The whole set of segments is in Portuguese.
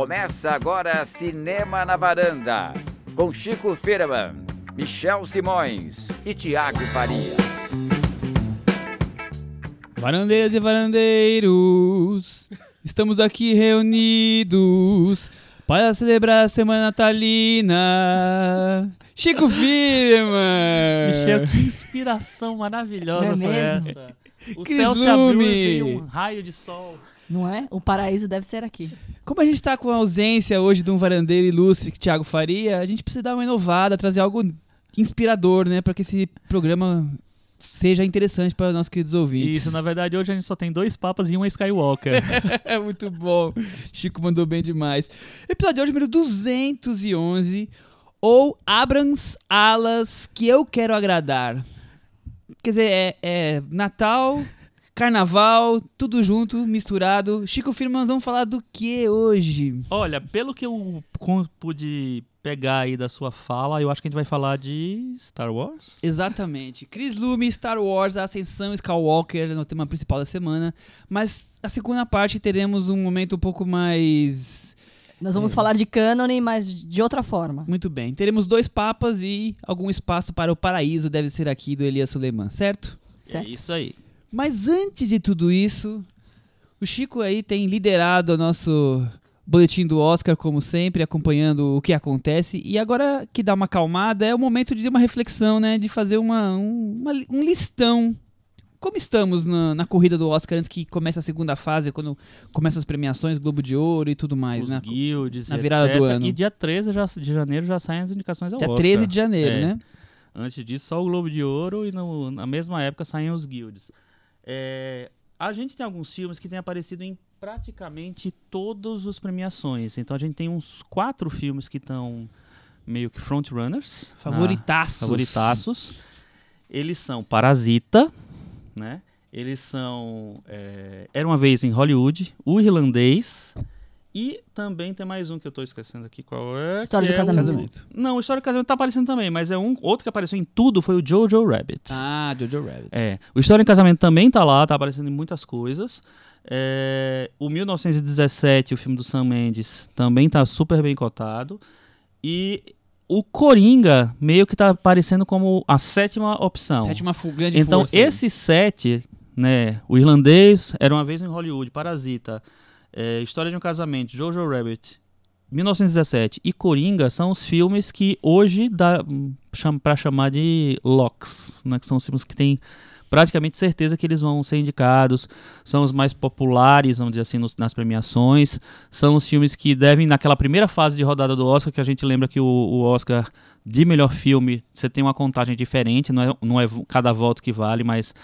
Começa agora Cinema na Varanda, com Chico Firman, Michel Simões e Tiago Faria. Varandeiras e varandeiros, estamos aqui reunidos para celebrar a semana natalina. Chico Firman! Michel, que inspiração maravilhosa Não é mesmo? essa. O Cris céu se abriu e veio um raio de sol. Não é? O paraíso deve ser aqui. Como a gente tá com a ausência hoje de um varandeiro ilustre, Thiago Faria, a gente precisa dar uma inovada, trazer algo inspirador, né? Para que esse programa seja interessante para os nossos queridos ouvintes. Isso, na verdade, hoje a gente só tem dois papas e uma Skywalker. É muito bom. Chico mandou bem demais. Episódio de hoje, número 211. Ou Abrams Alas que eu quero agradar. Quer dizer, é, é Natal, Carnaval, tudo junto, misturado. Chico Firman, nós vamos falar do que hoje? Olha, pelo que eu pude pegar aí da sua fala, eu acho que a gente vai falar de Star Wars. Exatamente. Chris Lume, Star Wars, A Ascensão Skywalker, no tema principal da semana. Mas a segunda parte teremos um momento um pouco mais Nós vamos É. falar de cânone, mas de outra forma. Muito bem. Teremos dois papas e algum espaço para o paraíso deve ser aqui do Elias Suleiman, certo? Certo. É isso aí. Mas antes de tudo isso, o Chico aí tem liderado o nosso boletim do Oscar, como sempre, acompanhando o que acontece. E agora que dá uma acalmada, é o momento de uma reflexão, né? De fazer uma, um, uma um listão. Como estamos na, na corrida do Oscar antes que comece a segunda fase, quando começam as premiações, Globo de Ouro e tudo mais, Os né? guilds, na etc. virada do ano. E dia 13 já- de janeiro já saem as indicações ao Dia Oscar. 13 de janeiro, É. né? Antes disso, só o Globo de Ouro e no- na mesma época saem os guilds. É, a gente tem alguns filmes que têm aparecido em praticamente todas as premiações. Então a gente tem uns quatro filmes que estão meio que frontrunners. na- Favoritaços. favoritaços. Eles são Parasita, né? Eles são é, Era uma vez em Hollywood, O Irlandês e também tem mais um que eu tô esquecendo aqui qual é. História que de é Casamento. Casamento. Não, o História de Casamento tá aparecendo também, mas é um outro que apareceu em tudo foi o Jojo Rabbit. Ah, Jojo Rabbit. É, o História em Casamento também tá lá, tá aparecendo em muitas coisas. É, o 1917, o filme do Sam Mendes, também tá super bem cotado. E o Coringa meio que tá aparecendo como a sétima opção. Sétima fuga de então, força. esses sete, né? O irlandês, Era uma vez em Hollywood, Parasita, é, História de um Casamento, Jojo Rabbit, 1917 e Coringa são os filmes que hoje dá para chamar de locks, né? Que são os filmes que têm praticamente certeza que eles vão ser indicados, são os mais populares, vamos dizer assim, nos- nas premiações, são os filmes que devem, naquela primeira fase de rodada do Oscar, que a gente lembra que o, o Oscar de melhor filme, você tem uma contagem diferente, não é, não é cada voto que vale, mas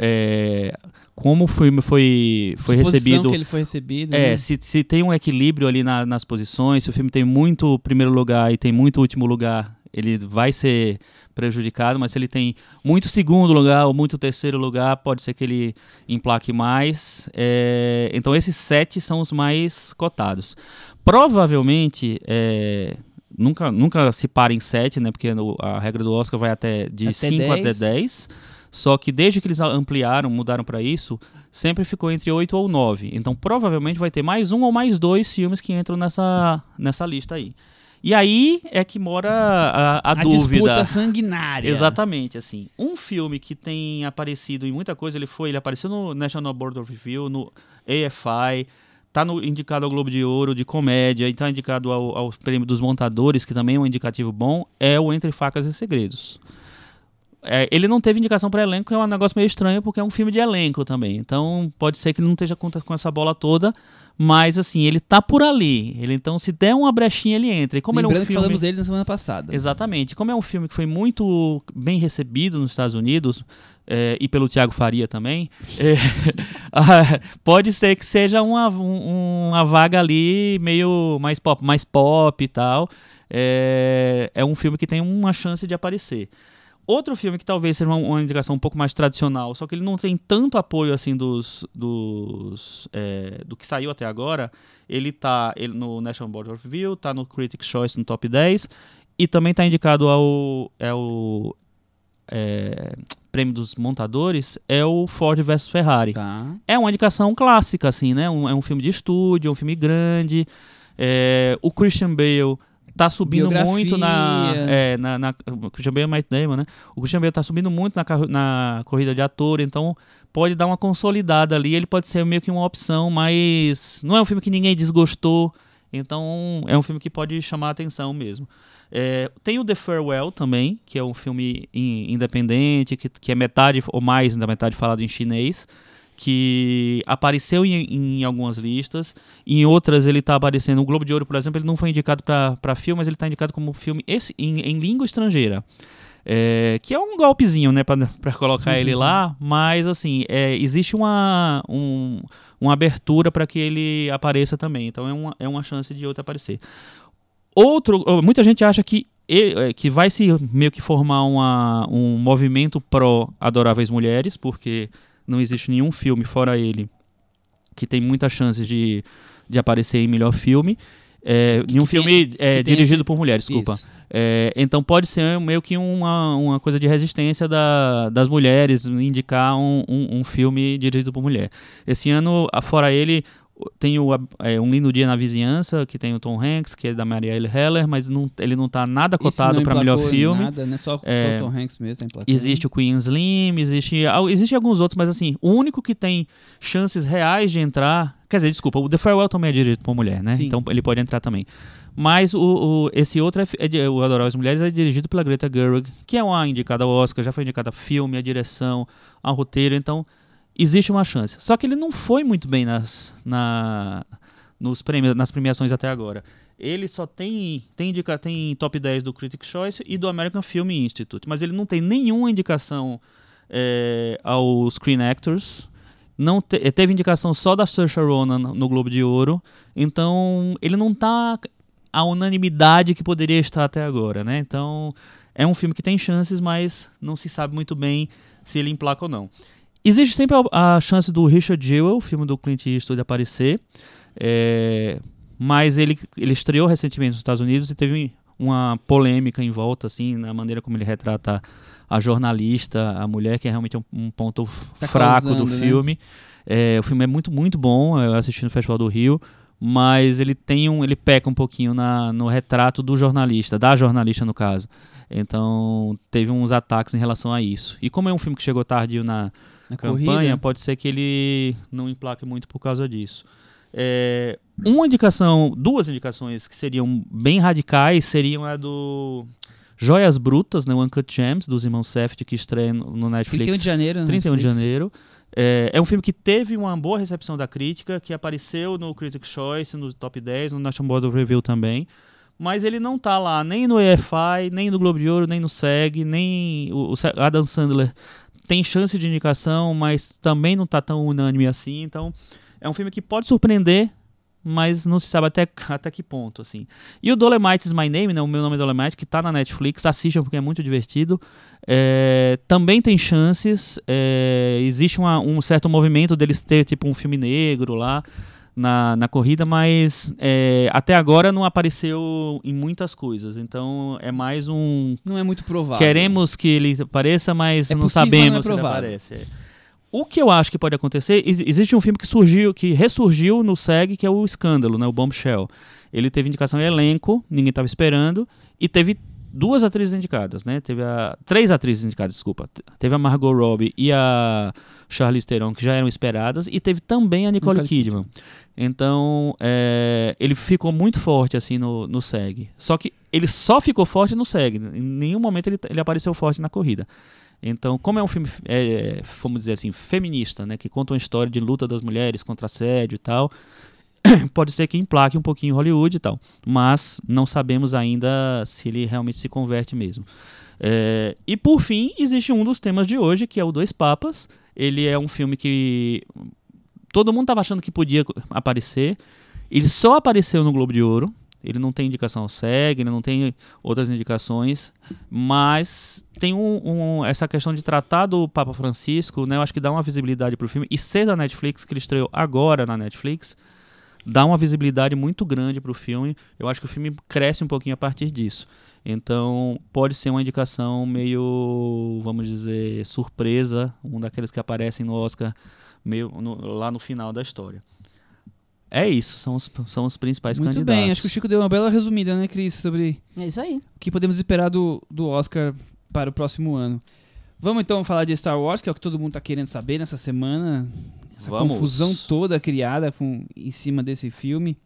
é, como o filme foi, foi Posição recebido que ele foi recebido. é, né? se, se tem um equilíbrio ali na- nas posições, se o filme tem muito primeiro lugar e tem muito último lugar, ele vai ser prejudicado, mas se ele tem muito segundo lugar ou muito terceiro lugar, pode ser que ele emplaque mais. É, então esses sete são os mais cotados. Provavelmente, é, nunca, nunca se para em sete, né? Porque no- a regra do Oscar vai até de Até 5 até 10. 10. Só que desde que eles ampliaram, mudaram para isso, sempre ficou entre 8 ou 9. Então provavelmente vai ter mais um ou mais dois filmes que entram nessa, nessa lista aí. E aí é que mora a, a, a dúvida. disputa sanguinária. Exatamente, assim. Um filme que tem aparecido em muita coisa, ele foi, ele apareceu no National Board of Review, no AFI, tá no, indicado ao Globo de Ouro de comédia, e tá indicado ao, ao Prêmio dos Montadores, que também é um indicativo bom, é o Entre Facas e Segredos. É, ele não teve indicação para elenco, que é um negócio meio estranho, porque é um filme de elenco também. Então, pode ser que não esteja com, com essa bola toda, mas assim, ele tá por ali. Ele então se der uma brechinha ele entra. E como ele é Lembrando um que filme falamos dele na semana passada. Exatamente. Como é um filme que foi muito bem recebido nos Estados Unidos, é, e pelo Tiago Faria também, é, ah, pode ser que seja uma, um- uma vaga ali meio mais pop, mais pop e tal. É, é um filme que tem uma chance de aparecer. Outro filme que talvez seja uma, uma indicação um pouco mais tradicional, só que ele não tem tanto apoio assim dos, dos é, do que saiu até agora. Ele tá ele, no National Board of Review, tá no Critics' Choice no top 10 e também está indicado ao, é o é, prêmio dos montadores é o Ford vs Ferrari. Tá. É uma indicação clássica, assim, né? Um- é um filme de estúdio, é um filme grande. É, o Christian Bale tá subindo Biografia. muito na, é, na, na- O Christian Bale é Matt Damon, né? O Christian Bale tá subindo muito na, na corrida de ator, então pode dar uma consolidada ali. Ele pode ser meio que uma opção, mas não é um filme que ninguém desgostou. Então é um filme que pode chamar a atenção mesmo. É, tem o The Farewell também, que é um filme in- independente, que, que é metade ou mais da metade falado em chinês, que apareceu em, em algumas listas, em outras ele está aparecendo. O Globo de Ouro, por exemplo, ele não foi indicado para filme, mas ele está indicado como filme esse, em, em língua estrangeira. É, que é um golpezinho, né, para colocar ele lá, mas assim, é, existe uma, um- uma abertura para que ele apareça também, então é uma, é uma chance de outro aparecer. Outro, muita gente acha que ele- é, que vai se meio que formar uma, um movimento pró adoráveis mulheres, porque não existe nenhum filme fora ele que tem muitas chances de, de aparecer em melhor filme. É, nenhum tem- filme é, dirigido esse- por mulheres, desculpa. É, então pode ser meio que uma, uma coisa de resistência da- das mulheres indicar um, um- um filme dirigido por mulher. Esse ano, fora ele, tem o, é, Um Lindo Dia na Vizinhança, que tem o Tom Hanks, que é da Marielle Heller, mas não, ele não está nada cotado para melhor filme. Nada, né? Só, só É, o Tom Hanks mesmo tá. Existe o Queen Slim, existe, existe alguns outros, mas assim, o único que tem chances reais de entrar. Quer dizer, desculpa, o The Farewell também é dirigido por mulher, né? Sim. Então ele pode entrar também. Mas o, o- esse outro, é, é o Adoráveis Mulheres, é dirigido pela Greta Gerwig, que é uma indicada ao Oscar, já foi indicada a filme, a direção, ao roteiro, então existe uma chance. Só que ele não foi muito bem nas, na, nos prêmios, nas premiações até agora. Ele só tem, tem, indica, tem top 10 do Critics' Choice e do American Film Institute, mas ele não tem nenhuma indicação é, aos Screen Actors. Não te- eh, teve indicação só da Saoirse Ronan no no Globo de Ouro. Então, ele não tá a unanimidade que poderia estar até agora, né? Então, é um filme que tem chances, mas não se sabe muito bem se ele emplaca ou não. Existe sempre a, a chance do Richard Jewell, o filme do Clint Eastwood, aparecer. É, mas ele, ele estreou recentemente nos Estados Unidos e teve uma polêmica em volta, assim, na maneira como ele retrata a jornalista, a mulher, que é realmente um, um ponto Tá fraco do causando, né? filme. É, o filme é muito, muito bom, eu assisti no Festival do Rio, mas ele tem um, ele peca um pouquinho na, no retrato do jornalista, da jornalista no caso. Então teve uns ataques em relação a isso. E como é um filme que chegou tardio na, Na campanha, corrida. pode ser que ele não emplaque muito por causa disso. É, uma indicação, duas indicações que seriam bem radicais seriam a do Joias Brutas, né, o Uncut Gems, dos irmãos Safdie, que estreia no no 31 Netflix. de janeiro. na 31 de Netflix. janeiro. É, é um filme que teve uma boa recepção da crítica, que apareceu no Critics' Choice, no Top 10, no National Board of Review também. Mas ele não tá lá nem no EFI, nem no Globo de Ouro, nem no SEG, nem o, o Adam Sandler tem chance de indicação, mas também não tá tão unânime assim. Então, é um filme que pode surpreender, mas não se sabe até, até que ponto, assim. E o Dolemite is My Name, né, o meu nome é Dolemite, que tá na Netflix, assistam porque é muito divertido. É, também tem chances, é, existe uma- um certo movimento deles ter tipo um filme negro lá na, na corrida, mas é, até agora não apareceu em muitas coisas, então é mais um Não é muito provável. Queremos que ele apareça, mas É não possível, sabemos se não é ele provável. aparece. é. O que eu acho que pode acontecer, ex- existe um filme que surgiu, que ressurgiu no SEG, que é o Escândalo, né, o Bombshell. Ele teve indicação em elenco, ninguém estava esperando, e teve duas atrizes indicadas, né? Teve a três atrizes indicadas, desculpa. Te- Teve a Margot Robbie e a Charlize Theron, que já eram esperadas, e teve também a Nicole, Nicole Kidman. Então, é, ele ficou muito forte assim no, no SEG. Só que ele só ficou forte no SEG. Em nenhum momento ele, ele apareceu forte na corrida. Então, como é um filme, é, vamos dizer assim, feminista, né, que conta uma história de luta das mulheres contra assédio e tal, pode ser que emplaque um pouquinho Hollywood e tal. Mas não sabemos ainda se ele realmente se converte mesmo. É, e por fim, existe um dos temas de hoje, que é o Dois Papas. Ele é um filme que todo mundo estava achando que podia aparecer. Ele só apareceu no Globo de Ouro. Ele não tem indicação ao SEG, ele não tem outras indicações, mas tem um, um- essa questão de tratar do Papa Francisco, né? Eu acho que dá uma visibilidade pro filme. E ser da Netflix, que ele estreou agora na Netflix, dá uma visibilidade muito grande pro filme. Eu acho que o filme cresce um pouquinho a partir disso. Então, pode ser uma indicação meio, vamos dizer, surpresa, um daqueles que aparecem no Oscar meio no- lá no final da história. é isso, são os, são os principais Muito candidatos. bem, acho que o Chico deu uma bela resumida, né, Cris, sobre É isso aí. o que podemos esperar do, do Oscar para o próximo ano. Vamos então falar de Star Wars, que é o que todo mundo tá querendo saber nessa semana. Essa Vamos. confusão toda criada com, em cima desse filme.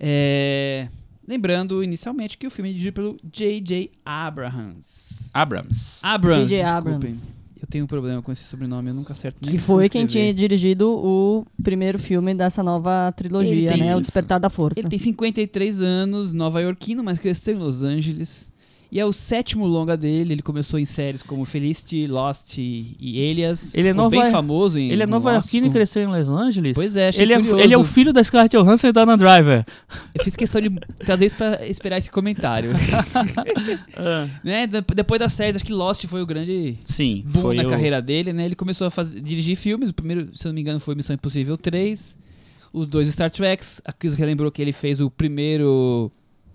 É, Lembrando inicialmente que o filme é dirigido pelo J.J. Abrams. Abrams. Abrams, J.J. desculpem. Abrams. Eu tenho um problema com esse sobrenome, eu nunca acerto nem Que foi quem tinha dirigido o primeiro filme dessa nova trilogia, né? O isso. Despertar da Força. Ele tem 53 anos, nova-iorquino, mas cresceu em Los Angeles. E é o sétimo longa dele. Ele começou em séries como Felicity, Lost e e Alias. Ele é nova- bem famoso em Ele é no nova-iorquino e cresceu em Los Angeles? Pois é, ele é, ele é o filho da Scarlett Johansson e da Anna Driver. Eu fiz questão de trazer isso pra esperar esse comentário. né? de- Depois das séries, acho que Lost foi o grande Sim, boom foi na o- carreira dele, né? Ele começou a fazer, dirigir filmes. O primeiro, se eu não me engano, foi Missão Impossível 3. Os dois Star Treks. A Chris relembrou que ele fez o primeiro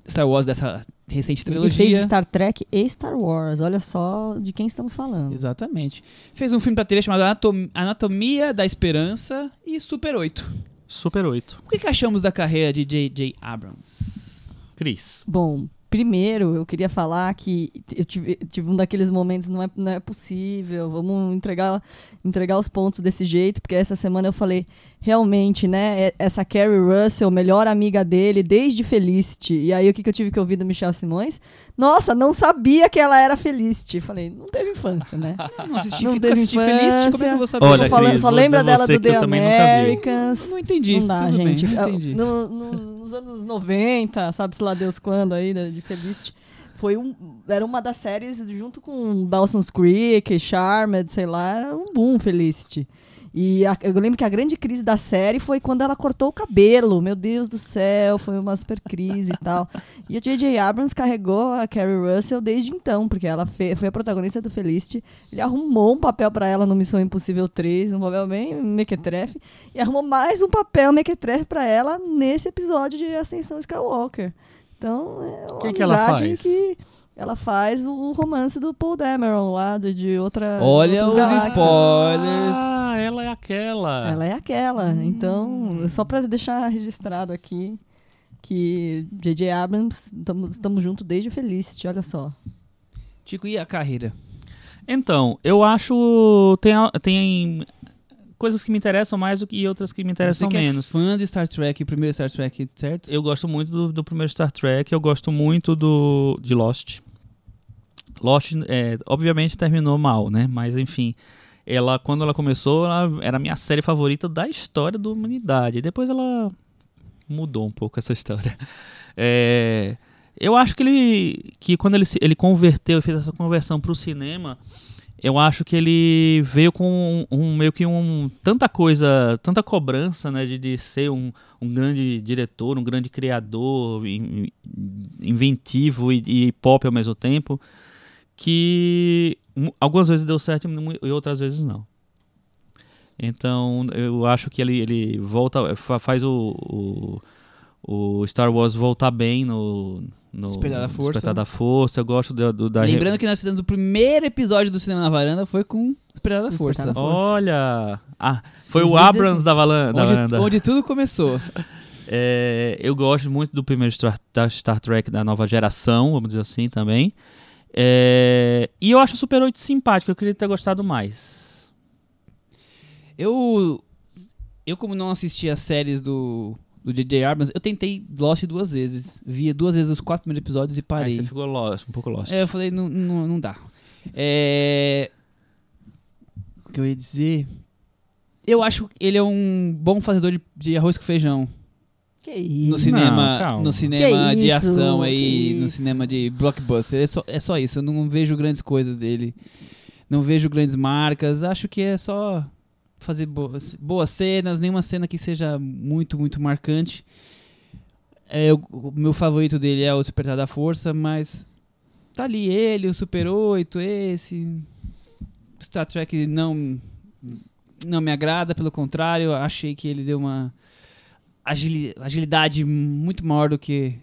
Star Wars dessa recente Ele trilogia. fez Star Trek e Star Wars. Olha só de quem estamos falando. Exatamente. Fez um filme pra TV chamado Anatom- Anatomia da Esperança e Super 8. Super 8. O que, que achamos da carreira de J.J. Abrams? Cris. Bom, primeiro eu queria falar que eu tive, tive um daqueles momentos, não é, não é possível, vamos entregar, entregar os pontos desse jeito, porque essa semana eu falei, realmente, né, é- essa Carrie Russell, melhor amiga dele desde Felicity, e aí o que, que eu tive que ouvir do Michel Simões? Nossa, não sabia que ela era Felicity. Falei, não teve infância, né? Não assisti, Não teve assisti feliz, como é que eu infância. vou saber? Olha, falando- Cris, só vou lembra dela do The eu também nunca vi. Americans. Não entendi. Não dá, Tudo bem, gente. Ah, entendi. No- no- nos anos 90, sabe-se lá Deus quando aí, da- de Felicity, foi um, era uma das séries junto com Dawson's Creek, Charmed, sei lá, era um boom Felicity. E a- eu lembro que a grande crise da série foi quando ela cortou o cabelo. Meu Deus do céu, foi uma super crise e tal. E a J.J. Abrams carregou a Carrie Russell desde então, porque ela foi a protagonista do Felicity. Ele arrumou um papel pra ela no Missão Impossível 3, um papel bem mequetrefe, e arrumou mais um papel mequetrefe pra ela nesse episódio de Ascensão Skywalker. Então, é uma Quem que ela amizade faz? que ela faz o romance do Paul Dameron lá, de, de outra Olha os galáxias. spoilers. Ah, ela é aquela. Ela é aquela. Então, só pra deixar registrado aqui que J.J. Abrams, estamos juntos desde Felicity, olha só. Tico, e a carreira? Então, eu acho. Tem, tem coisas que me interessam mais do que outras que me interessam Você que menos. é fã de Star Trek, o primeiro Star Trek, certo? Eu gosto muito do, do primeiro Star Trek, eu gosto muito do de Lost. Lost, é, obviamente, terminou mal, né? Mas, enfim, ela quando ela começou, ela era a minha série favorita da história da humanidade. Depois ela mudou um pouco essa história. É, eu acho que ele, que quando ele, ele converteu, fez essa conversão para o cinema, eu acho que ele veio com um, um- meio que um tanta coisa, tanta cobrança, né, de, de ser um, um grande diretor, um grande criador, in- inventivo e, e pop ao mesmo tempo, que algumas vezes deu certo e outras vezes não. Então, eu acho que ele, ele volta, fa- faz o, o, o Star Wars voltar bem no, no Despertar da Força. Despertar da Força. Eu gosto do, do- da Lembrando que nós fizemos o primeiro episódio do Cinema na Varanda foi com Esperar da Despertar Força. da Força. Olha! Ah, foi o 2016. Abrams da, valan- da varanda. Onde, onde tudo começou. É, eu gosto muito do primeiro Star, da Star Trek da nova geração, vamos dizer assim também. É, e eu acho o Super 8 simpático, eu queria ter gostado mais. Eu, eu como não assisti as séries do do J.J. Abrams, eu tentei Lost duas vezes. Via duas vezes os quatro primeiros episódios e Aí parei. você ficou lost, um pouco lost. É, eu falei, não, não, não dá. É... O que eu ia dizer? Eu acho que ele é um bom fazedor de, de arroz com feijão. Que isso? No cinema, calma. no cinema Que de isso, ação que aí, no cinema de blockbuster. É só, é só isso. Eu não vejo grandes coisas dele. Não vejo grandes marcas. Acho que é só fazer boas, boas cenas, nenhuma cena que seja muito, muito marcante. É, o, o meu favorito dele é o Despertar da Força, mas tá ali ele, o Super 8, esse. Star Trek não, não me agrada, pelo contrário, achei que ele deu uma agilidade muito maior do que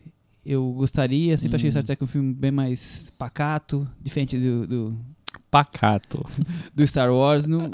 eu gostaria. Sempre achei Hum. Star Trek um filme bem mais pacato, diferente do, do, Pacato. do Star Wars. Nu-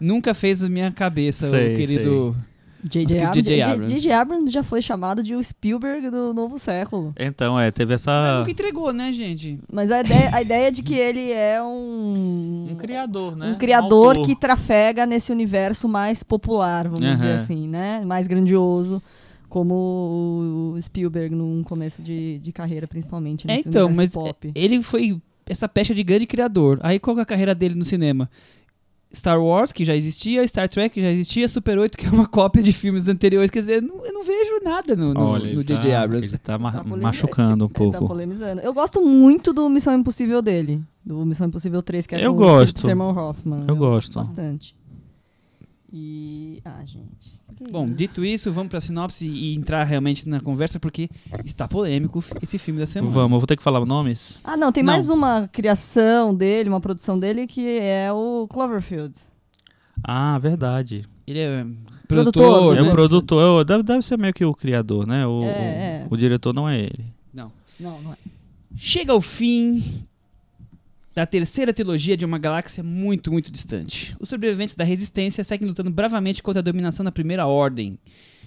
nunca fez a minha cabeça, Sei, o querido J.J. Que J.J. Abrams. J.J. Abrams já foi chamado de o Spielberg do novo século. Então, é, teve essa. nunca entregou, né, gente? Mas a ideia, a ideia de que ele é um... Um criador, né? um criador autor. que trafega nesse universo mais popular, vamos dizer assim, né? Mais grandioso, como o Spielberg num começo de, de carreira, principalmente É, então, mas pop. ele foi essa pecha de grande criador. Aí qual que é a carreira dele no cinema? Star Wars, que já existia, Star Trek, que já existia, Super 8, que é uma cópia de filmes anteriores. Quer dizer, não- eu não vejo nada no, no, Olha, no ele J.J. tá- Abrams. Ele tá, ma- Tá machucando um Ele tá pouco. polemizando. Eu gosto muito do Missão Impossível dele. Do Missão Impossível 3, que é Eu com o gosto. Philip Seymour Hoffman. Eu gosto. Bastante. E... Ah, gente. Bom, dito isso, vamos pra sinopse e entrar realmente na conversa, porque está polêmico esse filme da semana. Vamos, eu vou ter que falar nomes? Ah, não, tem Não. mais uma criação dele, uma produção dele, que é o Cloverfield. Ah, verdade. Ele é Produtor, produtor, É né? o produtor, é, deve, deve ser meio que o criador, né? O, É, o- é. o diretor não é ele. Não. Não, não é. Chega ao fim da terceira trilogia de uma galáxia muito, muito distante. Os sobreviventes da Resistência seguem lutando bravamente contra a dominação da Primeira Ordem.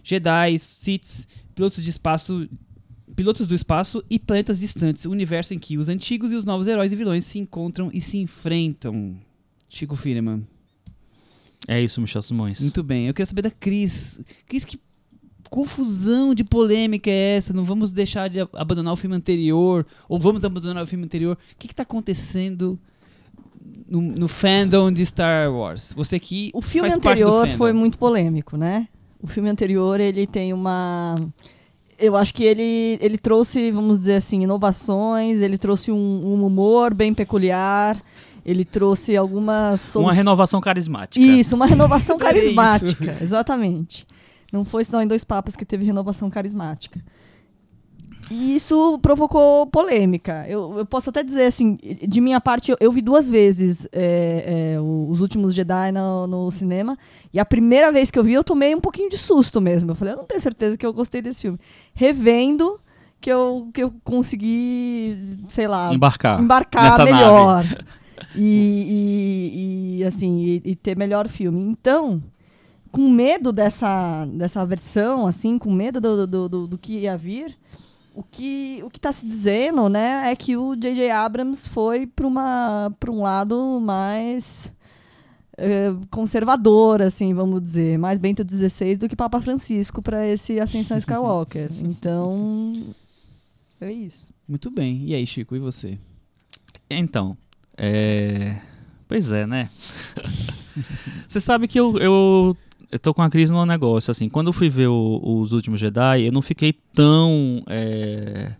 Jedi, Siths, pilotos de espaço, pilotos do espaço e planetas distantes, o universo em que os antigos e os novos heróis e vilões se encontram e se enfrentam. Chico Firman. É isso, Michel Simões. Muito bem. Eu queria saber da Cris. Cris, que confusão de polêmica é essa? Não vamos deixar de ab- abandonar o filme anterior? Ou vamos abandonar o filme anterior? O que está acontecendo no, no fandom de Star Wars? Você que O filme anterior foi muito polêmico, né? O filme anterior, ele tem uma... Eu acho que ele, ele trouxe, vamos dizer assim, inovações, ele trouxe um, um humor bem peculiar, ele trouxe algumas... Uma solu- renovação carismática. Isso, uma renovação isso. carismática, exatamente. Não foi só em Dois Papas que teve renovação carismática. E isso provocou polêmica. Eu, eu posso até dizer, assim, de minha parte, eu, eu vi duas vezes é, é, os últimos Jedi no, no cinema. E a primeira vez que eu vi, eu tomei um pouquinho de susto mesmo. Eu falei, eu não tenho certeza que eu gostei desse filme. Revendo, que eu, que eu consegui, sei lá, Embarcar. embarcar melhor. E, e- e, assim, e, e ter melhor filme. Então, com medo dessa, dessa versão, assim, com medo do, do, do, do que ia vir, o que o que está se dizendo, né, é que o J.J. Abrams foi para uma para um lado mais eh, conservador, assim, vamos dizer, mais Bento XVI do que Papa Francisco para esse Ascensão Skywalker. Então, é isso. Muito bem. E aí, Chico, e você? Então, é... Pois é, né? Você sabe que eu, eu, eu tô com uma crise no negócio, assim. Quando eu fui ver o- os últimos Jedi, eu não fiquei tão... é,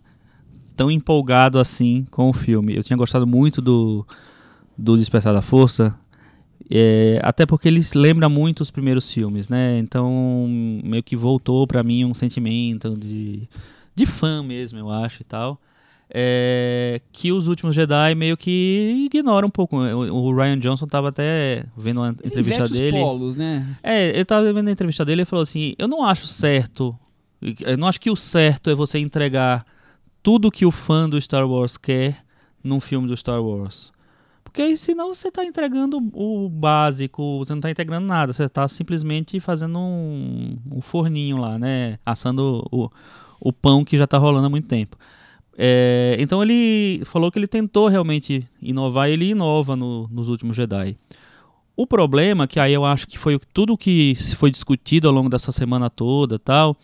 tão empolgado assim com o filme. Eu tinha gostado muito do, do Despertar da Força, é, até porque ele lembra muito os primeiros filmes, né? Então, meio que voltou pra mim um sentimento de, de fã mesmo, eu acho e tal. É, que os últimos Jedi meio que ignoram um pouco. O, o Ryan Johnson tava até vendo uma Ele entrevista inverte os dele. polos, né? É, ele tava vendo a entrevista dele e falou assim: Eu não acho certo. Eu não acho que o certo é você entregar tudo que o fã do Star Wars quer num filme do Star Wars. Porque aí, senão você tá entregando o básico, você não tá integrando nada, você tá simplesmente fazendo um, um forninho lá, né? Assando o, o pão que já tá rolando há muito tempo. É, então ele falou que ele tentou realmente inovar e ele inova no- nos últimos Jedi. O problema, que aí eu acho que foi o- tudo que foi discutido ao longo dessa semana toda tal,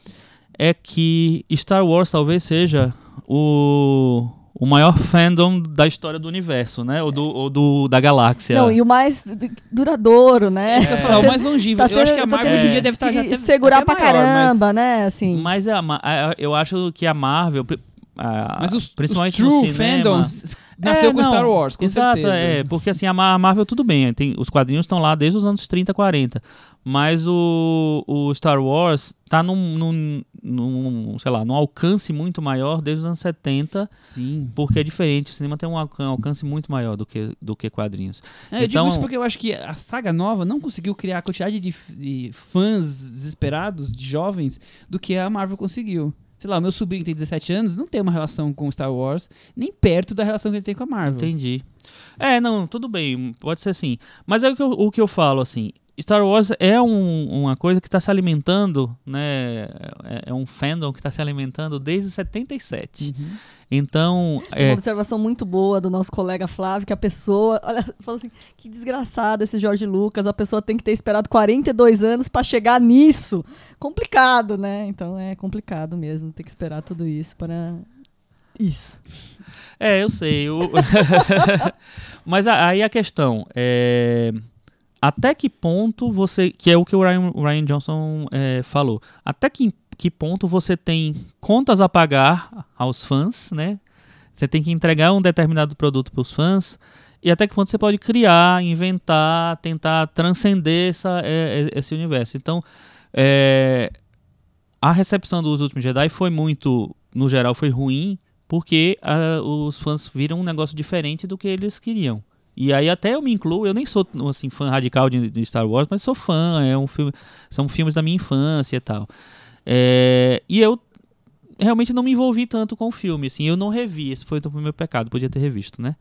é que Star Wars talvez seja o, o maior fandom da história do universo, né? Ou, do, ou do, da galáxia. Não, e o mais du- duradouro, né? É, Tá o tendo- mais longevo. tá eu acho tendo- que a tá Marvel tendo hoje em dia deve estar já que até- segurar pra maior, mas- caramba, né? Assim. Mas a Ma- a- eu acho que a Marvel, a- Mas os, principalmente os true cinema, fandoms nasceu É, com não, Star Wars, com Exato, certeza. é, porque assim, a Ma- a Marvel tudo bem, tem, os quadrinhos estão lá desde os anos 30, 40, mas o, o Star Wars tá num, num, num, sei lá, num alcance muito maior desde os anos 70, Sim. porque é diferente, o cinema tem um alcan- alcance muito maior do que, do que quadrinhos. É, eu digo Então- isso porque eu acho que a saga nova não conseguiu criar a quantidade de, de fãs desesperados, de jovens, do que a Marvel conseguiu. Sei lá, o meu sobrinho que tem 17 anos não tem uma relação com Star Wars, nem perto da relação que ele tem com a Marvel. Entendi. É, não, tudo bem, pode ser assim. Mas é o que eu, o que eu falo, assim, Star Wars é um- uma coisa que está se alimentando, né? É, é um fandom que está se alimentando desde 77. Uhum. Então, Uma é, observação muito boa do nosso colega Flávio, que a pessoa, olha, falou assim, que desgraçado esse Jorge Lucas, a pessoa tem que ter esperado 42 anos pra chegar nisso. Complicado, né? Então é complicado mesmo, ter que esperar tudo isso para isso. É, eu sei. o- Mas aí a questão é até que ponto você, que é o que o Ryan, o Ryan Johnson é, falou, até que, que ponto você tem contas a pagar aos fãs, né? Você tem que entregar um determinado produto para os fãs e até que ponto você pode criar, inventar, tentar transcender essa, é, é, esse universo. Então, é, a recepção dos últimos Jedi foi muito, no geral, foi ruim porque ah, os fãs viram um negócio diferente do que eles queriam. E aí até eu me incluo, eu nem sou assim fã radical de, de Star Wars, mas sou fã, é um filme, são filmes da minha infância e tal. É, e eu realmente não me envolvi tanto com o filme, assim, eu não revi, esse foi o meu pecado, podia ter revisto, né?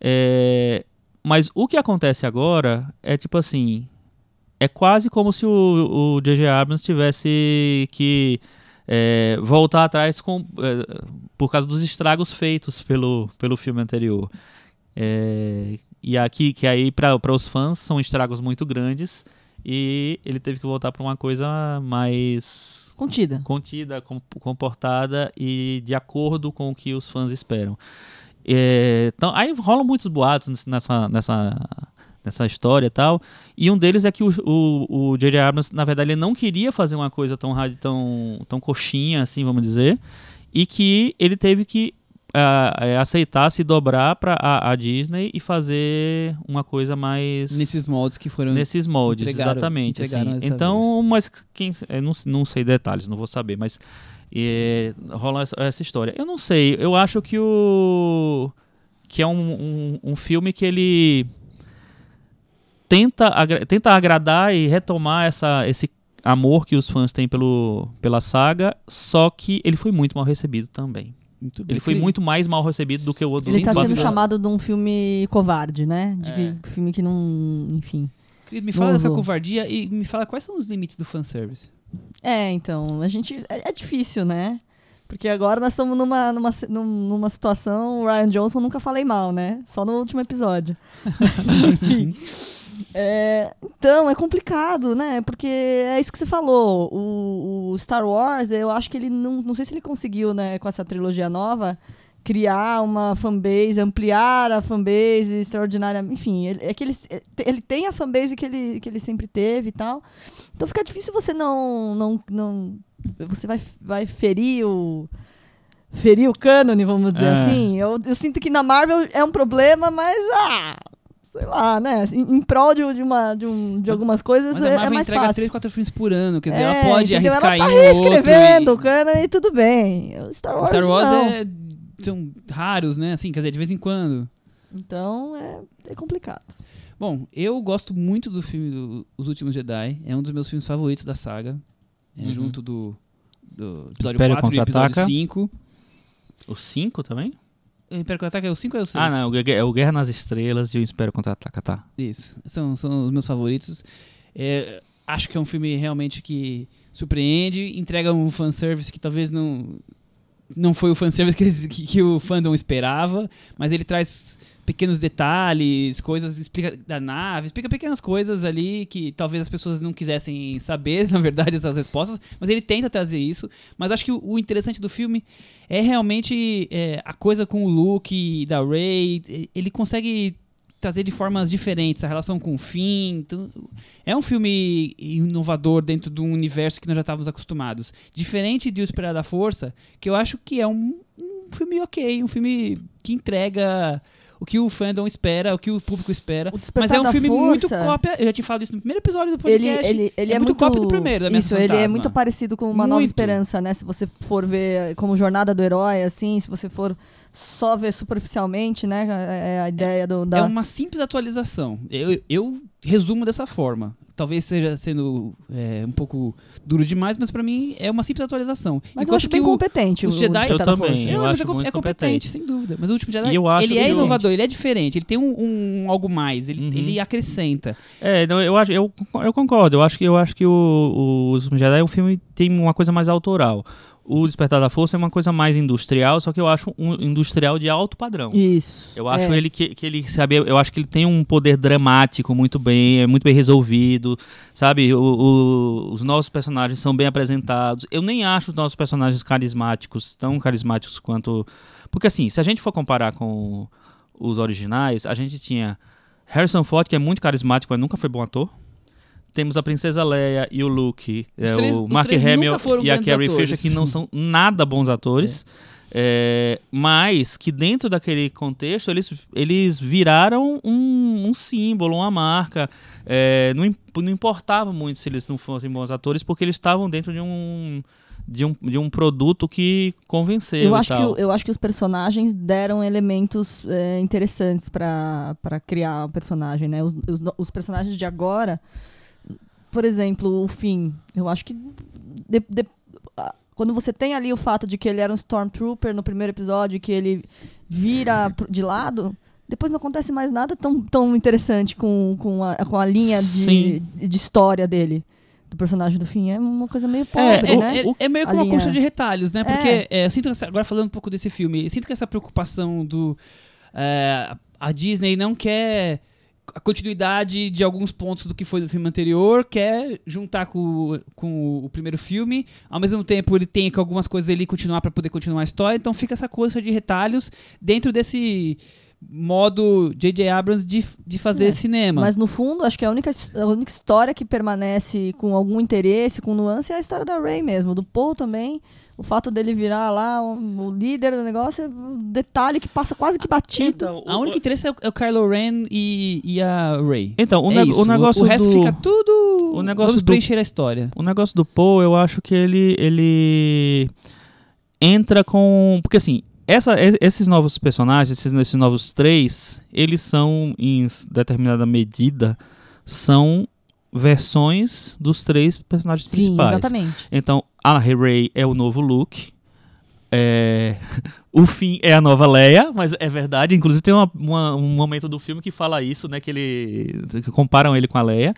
É, mas o que acontece agora é tipo assim, é quase como se o J.J. Abrams tivesse que é, voltar atrás com, é, por causa dos estragos feitos pelo, pelo filme anterior. É, e aqui, que aí para os fãs são estragos muito grandes e ele teve que voltar para uma coisa mais Contida. contida, com- comportada e de acordo com o que os fãs esperam. É, então, aí rolam muitos boatos nessa, nessa, nessa história e tal. E um deles é que o, J.J. Abrams, na verdade, ele não queria fazer uma coisa tão, tão, tão coxinha, assim, vamos dizer. E que ele teve que aceitar se dobrar para a, a Disney e fazer uma coisa mais Nesses moldes que foram. nesses moldes, entregaram- exatamente. entregaram assim. Então, mas quem, não, não sei detalhes, não vou saber, mas é, rola essa, essa história. Eu não sei, eu acho que o que é um, um, um filme que ele tenta, agra- tenta agradar e retomar essa, esse amor que os fãs têm pelo, pela saga, só que ele foi muito mal recebido também. Muito bem. Ele foi muito mais mal recebido do que o outro. Ele tá sendo chamado de um filme covarde, né? De É. que, filme que não. Enfim. Cris, me fala dessa covardia e me fala quais são os limites do fanservice. É, então, a gente. É, é difícil, né? Porque agora nós estamos numa, numa, numa situação. O Ryan Johnson nunca falei mal, né? Só no último episódio. Mas, enfim. É, então, é complicado, né? Porque é isso que você falou. O, o Star Wars, eu acho que ele não. Não sei se ele conseguiu, né, com essa trilogia nova, criar uma fanbase, ampliar a fanbase extraordinária. Enfim, ele, é que ele, ele tem a fanbase que ele, que ele sempre teve e tal. Então fica difícil você não. não, não você vai, vai ferir o. Ferir o cânone, vamos dizer É. assim. Eu, eu sinto que na Marvel é um problema, mas. Ah, sei lá, né? Em, em prol de, de uma, de, um, de algumas coisas Mas a é, é Marvel mais entrega fácil. 3, 4 filmes por ano. Quer dizer, É, ela pode entendeu? arriscar ela tá reescrevendo e- e tudo bem. Star Wars, Star Wars não. é. São raros, né? Assim, quer dizer, de vez em quando. Então é, é complicado. Bom, eu gosto muito do filme do- Os Últimos Jedi. É um dos meus filmes favoritos da saga. É Uhum. junto do, do episódio Império 4 e episódio 5. O 5 também? O Império Contra-Ataca é o 5 ou é o 6? Ah, não, Guerra- é o Guerra nas Estrelas e o Espero Contra-Ataca, tá. Isso. São, são os meus favoritos. É, acho que é um filme realmente que surpreende, entrega um fanservice que talvez não. Não foi o fanservice que, que, que o fandom esperava, mas ele traz pequenos detalhes, coisas, explica da nave, explica pequenas coisas ali que talvez as pessoas não quisessem saber, na verdade, essas respostas, mas ele tenta trazer isso. Mas acho que o, interessante do filme é realmente é, a coisa com o Luke da Rey. Ele consegue trazer de formas diferentes a relação com o então, é um filme inovador dentro de um universo que nós já estávamos acostumados. Diferente de O Esperar da Força, que eu acho que é um, um filme ok, um filme que entrega o que o fandom espera, o que o público espera. O Mas é um filme muito Força- cópia. Eu já tinha falado isso no primeiro episódio do Ele, podcast. ele, ele é é, muito cópia do primeiro, da Isso, ele é Fantasma. muito parecido com Uma Nova Muito. Esperança, né? Se você for ver como Jornada do Herói, assim, se você for só ver superficialmente, né? É a ideia do, da... É uma simples atualização. Eu, eu resumo dessa forma. Talvez seja sendo é, um pouco duro demais, mas pra mim é uma simples atualização. Mas eu acho bem o- competente. os o Jedi- Despertar Eu também. Eu mas acho é, muito é competente, competente. sem dúvida. Mas o último Jedi, eu acho ele é inovador, ele é diferente, ele tem um, um algo mais, ele, Uhum. ele acrescenta. É, não, eu, acho, eu, eu concordo. Eu acho que, eu acho que o, o, Os Últimos Jedi é um filme que tem uma coisa mais autoral. O Despertar da Força é uma coisa mais industrial, só que eu acho um industrial de alto padrão. Isso. Eu acho é. ele que, que ele sabe, eu acho que ele tem um poder dramático muito bem, é muito bem resolvido, sabe? O- o- os nossos personagens são bem apresentados. Eu nem acho os nossos personagens carismáticos tão carismáticos quanto, porque assim, se a gente for comparar com os originais, a gente tinha Harrison Ford que é muito carismático, mas nunca foi bom ator. Temos a Princesa Leia e o Luke, é, três- o Mark Hamill e a Carrie atores. Fisher, que não são nada bons atores. É, mas que dentro daquele contexto eles, eles viraram um, um símbolo, uma marca. É, não, não importava muito se eles não fossem bons atores, porque eles estavam dentro de um, de um, de um produto que convenceu. Eu e acho, que, eu acho que os personagens deram elementos é, interessantes pra criar o personagem, né? Os, os, os personagens de agora, por exemplo, o Finn, eu acho que de- de- quando você tem ali o fato de que ele era um Stormtrooper no primeiro episódio, que ele vira de lado, depois não acontece mais nada tão, tão interessante com, com, a, com a linha de, de história dele, do personagem do Finn. É uma coisa meio É, pobre, é- né? é- é meio que uma linha- coxa de retalhos, né? Porque É. é, eu sinto essa, agora falando um pouco desse filme, eu sinto que essa preocupação do é, a Disney não quer a continuidade de alguns pontos do que foi do filme anterior, quer juntar com, o- com o primeiro filme, ao mesmo tempo ele tem que algumas coisas ali continuar para poder continuar a história, então fica essa coisa de retalhos dentro desse modo J.J. Abrams de, de fazer É, cinema. Mas no fundo, acho que a única, a única história que permanece com algum interesse, com nuance, é a história da Ray mesmo. Do Paul também. O fato dele virar lá um- o líder do negócio é um detalhe que passa quase que batido. Então, a o- única interesse é o, é o Kylo Ren e, e a Rey. então, o, É isso. o negócio o resto do... fica tudo. o negócio Vamos do- preencher a história. O negócio do Paul, eu acho que ele, ele entra com. Porque assim, essa, esses novos personagens, esses, esses novos três, eles são, em determinada medida, são versões dos três personagens Sim, principais. exatamente. Então, a Rey é o novo Luke. É... O Finn é a nova Leia, mas é verdade. Inclusive tem uma- uma- um momento do filme que fala isso, né? Que ele que comparam ele com a Leia.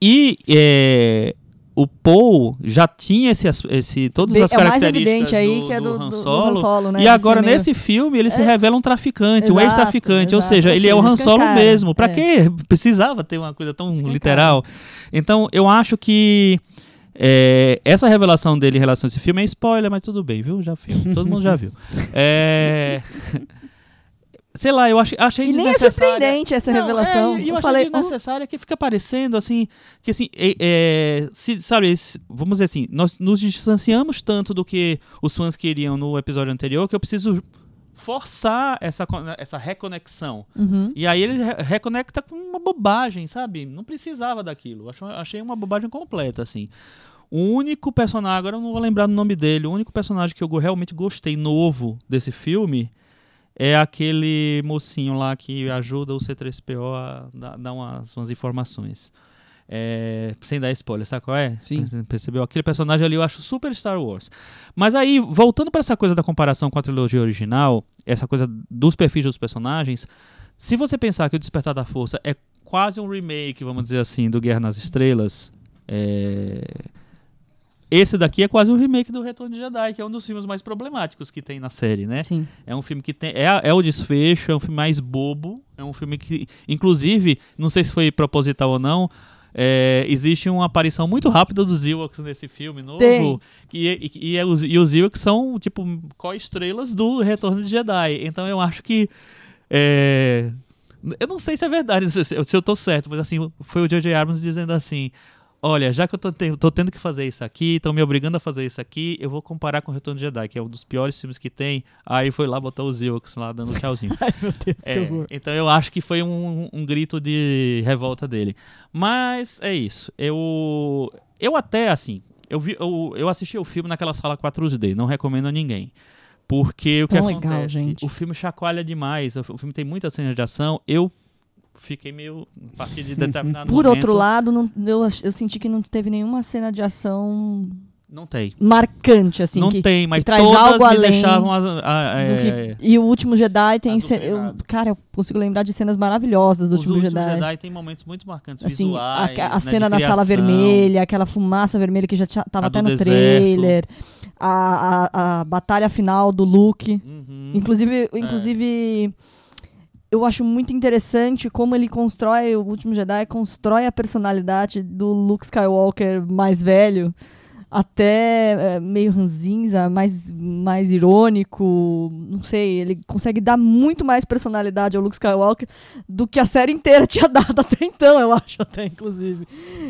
E é, o Paul já tinha esse, esse todas as é características evidente aí do, que é do, do do- Han do Solo. Han Solo, né? E agora, nesse filme, ele se É. revela um traficante, um Exato, ex-traficante. Ou seja, Ou ele é o Han Solo mesmo. Pra É. quê? Precisava ter uma coisa tão literal. Então, eu acho que é, essa revelação dele em relação a esse filme é spoiler, mas tudo bem, viu? Já viu. Todo mundo já viu. É, Sei lá, eu achei, achei E nem é desnecessária. surpreendente essa Não, revelação. É, e eu, eu falei, oh, desnecessária que fica parecendo assim, que assim, é, é, se, sabe, vamos dizer assim, nós nos distanciamos tanto do que os fãs queriam no episódio anterior que eu preciso forçar essa, essa reconexão. uhum. E aí ele re- reconecta com uma bobagem, sabe? Não precisava daquilo. Acho- Achei uma bobagem completa, assim. O único personagem, agora eu não vou lembrar do nome dele, o único personagem que eu realmente gostei novo desse filme é aquele mocinho lá que ajuda o C3PO a dar, dar umas, umas informações. É, sem dar spoiler, sabe qual é? Sim. Percebeu? Aquele personagem ali eu acho super Star Wars. Mas aí, voltando para essa coisa da comparação com a trilogia original, essa coisa dos perfis dos personagens, se você pensar que o Despertar da Força é quase um remake, vamos dizer assim, do Guerra nas Estrelas, é, esse daqui é quase um remake do Retorno de Jedi, que é um dos filmes mais problemáticos que tem na série, né? Sim. É um filme que tem. É, é o desfecho, é um filme mais bobo. É um filme que, inclusive, não sei se foi proposital ou não. é, existe uma aparição muito rápida dos Ewoks nesse filme novo. Tem. Que, e, e, é os, e os Ewoks são, tipo, co-estrelas do Retorno de Jedi. Então eu acho que. é, eu não sei se é verdade, se, eu tô certo, mas assim, foi o J.J. Abrams dizendo assim. Olha, já que eu tô, te- tô tendo que fazer isso aqui, estão me obrigando a fazer isso aqui, eu vou comparar com o Retorno de Jedi, que é um dos piores filmes que tem. Aí foi lá botar os Ewoks lá dando tchauzinho. Ai, meu Deus, que É, horror. então eu acho que foi um, um grito de revolta dele. Mas é isso. Eu, eu até, assim, eu, vi, eu, eu assisti o filme naquela sala 4D, não recomendo a ninguém. Porque o que Tão legal, acontece? gente. O filme chacoalha demais, o filme tem muitas cenas de ação. Eu fiquei meio. A partir de determinado Por momento, outro lado, não, eu, eu senti que não teve nenhuma cena de ação Não tem. marcante, assim. não que, tem, mas traz todas algo além deixavam. a- a- do que- é, E o Último Jedi tem... ce- eu, cara, eu consigo lembrar de cenas maravilhosas do os Último Jedi. Jedi. tem momentos muito marcantes, Assim, a, visuais. a né, cena na sala vermelha, aquela fumaça vermelha que já tava A até no deserto. trailer. A, a, a batalha final do Luke. Uhum. Inclusive, inclusive eu acho muito interessante como ele constrói, o Último Jedi constrói a personalidade do Luke Skywalker mais velho. Até é, meio ranzinza, mais, mais irônico, não sei, ele consegue dar muito mais personalidade ao Luke Skywalker do que a série inteira tinha dado até então, eu acho, até, inclusive.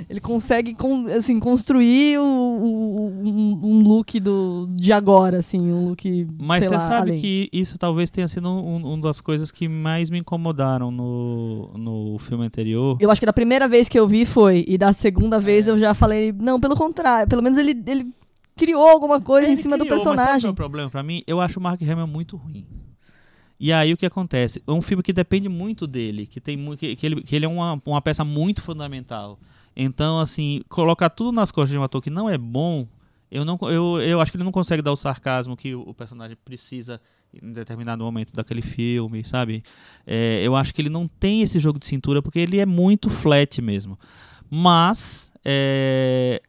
Ele consegue, con- assim, construir o, o- um, um look do, de agora, assim, um look, Mas você lá, sabe além. que isso talvez tenha sido um, um das coisas que mais me incomodaram no, no filme anterior. Eu acho que da primeira vez que eu vi foi, e da segunda vez É. eu já falei, não, pelo contrário, pelo menos ele, ele criou alguma coisa em Ele cima do criou, Mas sabe qual é personagem. o problema pra mim? Eu acho o Mark Hamill muito ruim. E aí o que acontece? É um filme que depende muito dele, que tem que, que ele, que ele é uma, uma peça muito fundamental. Então, assim, colocar tudo nas costas de um ator que não é bom, eu não eu, eu acho que ele não consegue dar o sarcasmo que o, o personagem precisa em determinado momento daquele filme, sabe? É, eu acho que ele não tem esse jogo de cintura porque ele é muito flat mesmo. Mas é,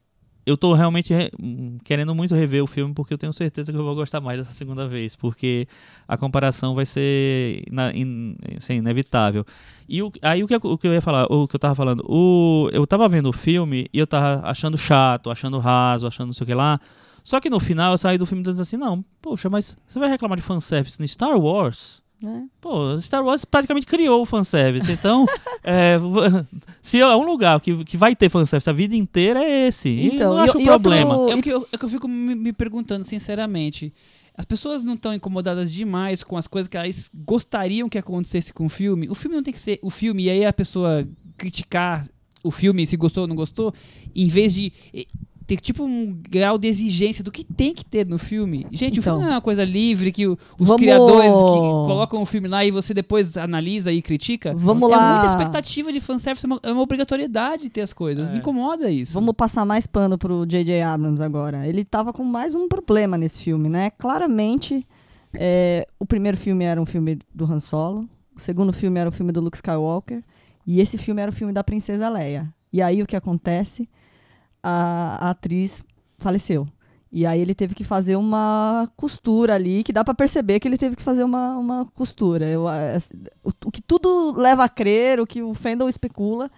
eu tô realmente re- hum, querendo muito rever o filme porque eu tenho certeza que eu vou gostar mais dessa segunda vez, porque a comparação vai ser in- assim, inevitável. E o- aí o que, eu- o que eu ia falar, o que eu tava falando, o, eu tava vendo o filme e eu tava achando chato, achando raso, achando não sei o que lá. Só que no final eu saí do filme dizendo assim, não, poxa, mas você vai reclamar de fanservice no Star Wars? Né? Pô, Star Wars praticamente criou o fanservice. Então, é, se é um lugar que, que vai ter fanservice a vida inteira, é esse. E Então, não e- acho e problema. outro- É o que eu, é o que eu fico me, me perguntando, sinceramente. As pessoas não estão incomodadas demais com as coisas que elas gostariam que acontecesse com o filme. O filme não tem que ser o filme, e aí a pessoa criticar o filme, se gostou ou não gostou, em vez de ter tipo um grau de exigência do que tem que ter no filme. Gente, o Então. filme não é uma coisa livre que o- os Vamos- criadores que colocam o filme lá e você depois analisa e critica. Vamos é lá. muita expectativa de fanservice, é uma, é uma obrigatoriedade ter as coisas. É. Me incomoda isso. Vamos passar mais pano pro J.J. Abrams agora. Ele tava com mais um problema nesse filme, né? Claramente, é, o primeiro filme era um filme do Han Solo, o segundo filme era o filme do Luke Skywalker, e esse filme era o filme da Princesa Leia. E aí o que acontece? A, atriz faleceu. E aí ele teve que fazer uma costura ali, que dá pra perceber que ele teve que fazer uma, uma costura. Eu, o, o que tudo leva a crer, o que o Fendel especula,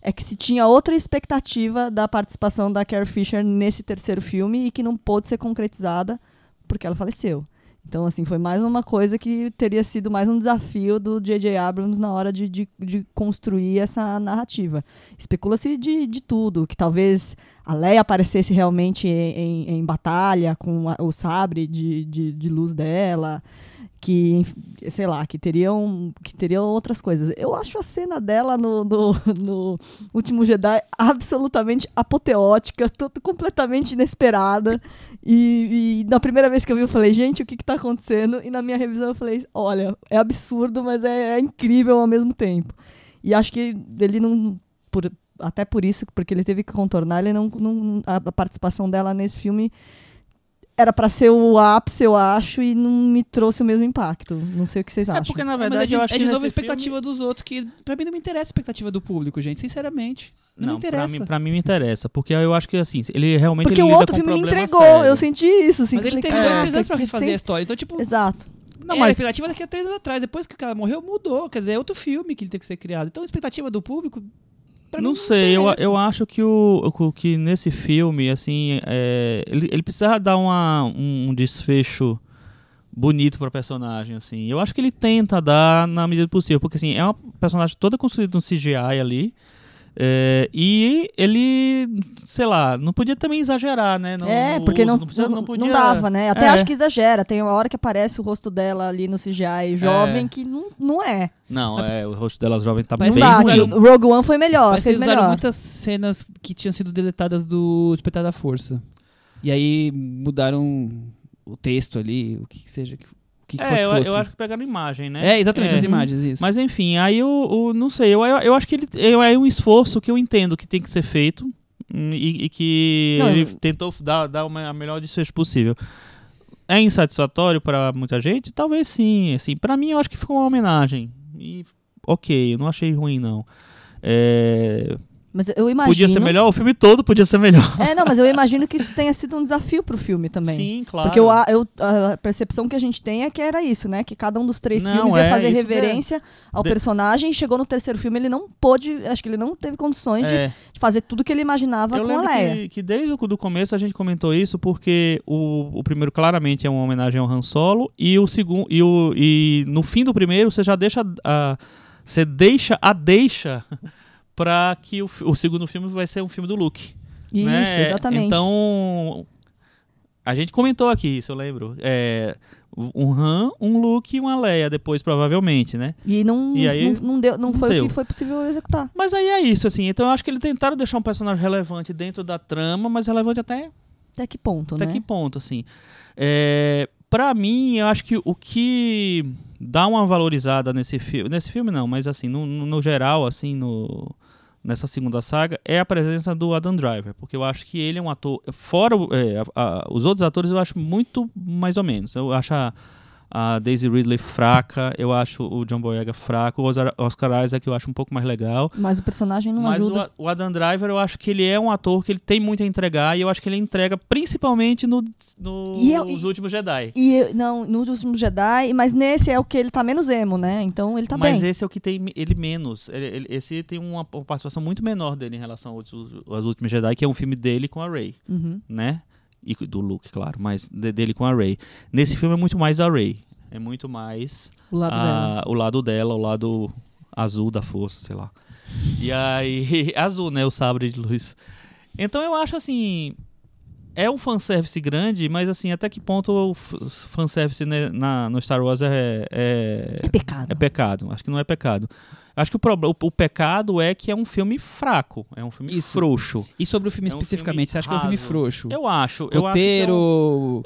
é que se tinha outra expectativa da participação da Carrie Fisher nesse terceiro filme e que não pôde ser concretizada porque ela faleceu. Então, assim, foi mais uma coisa que teria sido mais um desafio do J.J. Abrams na hora de, de, de construir essa narrativa. Especula-se de, de tudo, que talvez a Leia aparecesse realmente em, em, em batalha com a- o sabre de, de, de luz dela, que, sei lá, que teriam, que teriam outras coisas. Eu acho a cena dela no, no, no Último Jedi absolutamente apoteótica, tudo completamente inesperada. E, e na primeira vez que eu vi, eu falei, gente, o que que tá acontecendo? E na minha revisão eu falei, olha, é absurdo, mas é, é incrível ao mesmo tempo. E acho que ele não. por- até por isso, porque ele teve que contornar, ele não, não- a participação dela nesse filme era pra ser o ápice, eu acho, e não me trouxe o mesmo impacto. Não sei o que vocês É acham. porque, na É, verdade, é de, eu acho é que de novo a expectativa dos outros, que pra mim não me interessa a expectativa do público, gente, sinceramente. Não, Não, me pra interessa. mim, pra mim me interessa. Porque eu acho que, assim, ele realmente Porque ele o lida outro com um filme me entregou, sério. eu senti isso. Assim, mas que ele teve dois, três anos "Caraca, pra que refazer a história. Então, tipo, Exato. Não, a mas expectativa daqui a três anos atrás. Depois que o cara morreu, mudou. Quer dizer, é outro filme que ele teve que ser criado. Então a expectativa do público. Pra mim, não sei, eu, eu acho que, o, que nesse filme, assim, é, ele, ele precisa dar uma, um desfecho bonito pra personagem, assim. Eu acho que ele tenta dar na medida do possível, porque, assim, é uma personagem toda construída no CGI ali, é, e ele, sei lá, não podia também exagerar, né? no- é, no porque uso, não, precisa- não, podia- não dava, né? Até É. acho que exagera. Tem uma hora que aparece o rosto dela ali no CGI jovem É. que não, não é. Não, é, o rosto dela jovem tá Mas bem não dá. ruim. O Rogue One foi melhor, que fez melhor. muitas cenas que tinham sido deletadas do Despertar da Força. E aí mudaram o texto ali, o que, que seja, que que, que é, que eu, eu acho que pegaram imagem, né? É, exatamente, É. as imagens, isso. Mas enfim, aí eu, eu não sei, eu, eu, eu acho que ele eu, é um esforço que eu entendo que tem que ser feito hum, e, e que Não, ele tentou dar, dar uma, a melhor desfecho possível. É insatisfatório para muita gente? Talvez sim. Assim, para mim, eu acho que ficou uma homenagem. E ok, eu não achei ruim, não. É, Mas eu imagino. podia ser melhor, o filme todo podia ser melhor. É, não, mas eu imagino que isso tenha sido um desafio pro filme também. Sim, claro. Porque eu, a- eu- a percepção que a gente tem é que era isso, né? Que cada um dos três Não, filmes ia é, fazer isso reverência ao De- personagem. Chegou no terceiro filme, ele não pôde. Acho que ele não teve condições de, É. de fazer tudo que ele imaginava Eu com a Leia. que, que desde o começo a gente comentou isso porque o, o primeiro claramente é uma homenagem ao Han Solo e o segundo e, o, e no fim do primeiro você já deixa a você deixa a deixa para que o, o segundo filme vai ser um filme do Luke. Isso, né? exatamente. Então a gente comentou aqui isso, eu lembro. É, um Han, um Luke e uma Leia depois provavelmente, né? E não, E aí, não, não deu, não, não foi deu. o que foi possível executar. Mas aí é isso, assim. Então eu acho que eles tentaram deixar um personagem relevante dentro da trama, mas relevante até Até que ponto, Até né? que ponto, assim. É, para mim, eu acho que o que dá uma valorizada nesse filme, nesse filme não, mas assim, no, no- geral, assim, no, nessa segunda saga, é a presença do Adam Driver, porque eu acho que ele é um ator, fora é, a- a- os outros atores, eu acho muito mais ou menos. Eu acho a, a Daisy Ridley fraca, eu acho o John Boyega fraco, o Oscar- Isaac eu acho um pouco mais legal. Mas o personagem não Mas ajuda. A- o Adam Driver, eu acho que ele é um ator que ele tem muito a entregar e eu acho que ele entrega principalmente no, no- eu- nos últimos Jedi. E eu- não, no último Jedi, mas nesse é o que ele tá menos emo, né? Então ele tá Mas bem. esse é o que tem ele menos. Ele- ele- esse tem uma participação muito menor dele em relação aos, aos últimos Jedi, que é um filme dele com a Rey, Uhum. né? E do Luke, claro, mas de- dele com a Rey. Nesse filme é muito mais a Rey. É muito mais O lado dela. a- o lado dela, o lado azul da força, sei lá. E aí, azul, né? O sabre de luz. Então eu acho assim. É um fanservice grande, mas assim, até que ponto o fanservice né, na, no Star Wars é, é, É pecado. é pecado. Acho que não é pecado. Acho que o, o, o pecado é que é um filme fraco, é um filme Isso. frouxo. E sobre o filme É um especificamente, filme você acha que é um filme raso. frouxo? Eu acho. Eu Roteiro.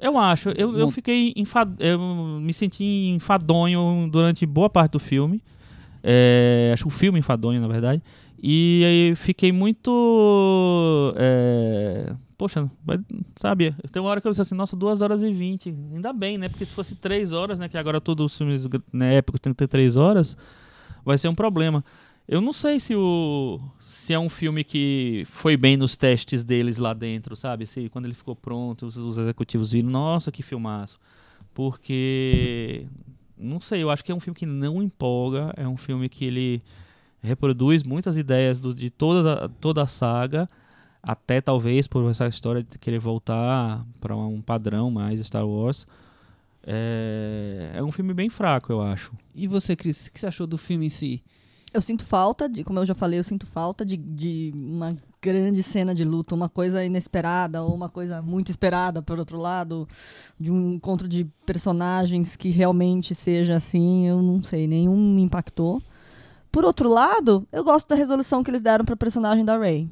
é um- eu acho, eu, eu Bom. fiquei enfa- eu me senti enfadonho durante boa parte do filme. É, acho o filme enfadonho, na verdade. E aí fiquei muito. é, poxa, vai- sabe? Tem uma hora que eu disse assim, nossa, 2 horas e 20. Ainda bem, né? Porque se fosse 3 horas, né? Que agora todos os filmes né, épicos tem que ter 3 horas, vai ser um problema. Eu não sei se o se é um filme que foi bem nos testes deles lá dentro, sabe? Se quando ele ficou pronto, os, os executivos viram, nossa, que filmaço. Porque não sei, eu acho que é um filme que não empolga, é um filme que ele reproduz muitas ideias do- de toda, toda a saga, até talvez por essa história de querer voltar para um padrão mais Star Wars. É, é um filme bem fraco, eu acho. E você, Cris, o que você achou do filme em si? Eu sinto falta, de, como eu já falei, eu sinto falta de, de uma grande cena de luta, uma coisa inesperada ou uma coisa muito esperada, por outro lado, de um encontro de personagens que realmente seja assim, eu não sei, nenhum me impactou. Por outro lado, eu gosto da resolução que eles deram para personagem da Rey.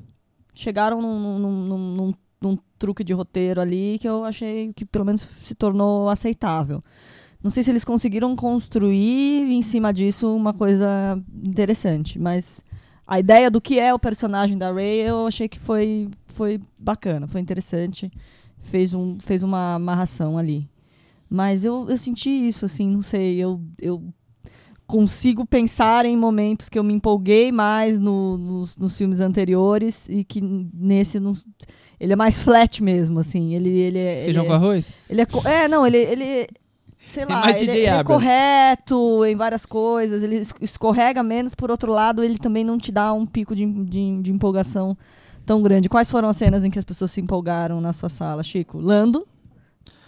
Chegaram num, num- num- num- truque de roteiro ali que eu achei que pelo menos se tornou aceitável. Não sei se eles conseguiram construir em cima disso uma coisa interessante, mas a ideia do que é o personagem da Rey eu achei que foi, foi bacana, foi interessante. Fez, um, fez uma amarração ali. Mas eu, eu senti isso, assim, não sei, eu, eu consigo pensar em momentos que eu me empolguei mais no- nos, nos filmes anteriores e que nesse não, ele é mais flat mesmo, assim. Ele, ele, é- ele Feijão é- com arroz? ele é, é, não, ele, ele sei É lá, mais ele, DJ ele é correto em várias coisas, ele es- escorrega menos, por outro lado, ele também não te dá um pico de, de, de empolgação tão grande. Quais foram as cenas em que as pessoas se empolgaram na sua sala, Chico? Lando?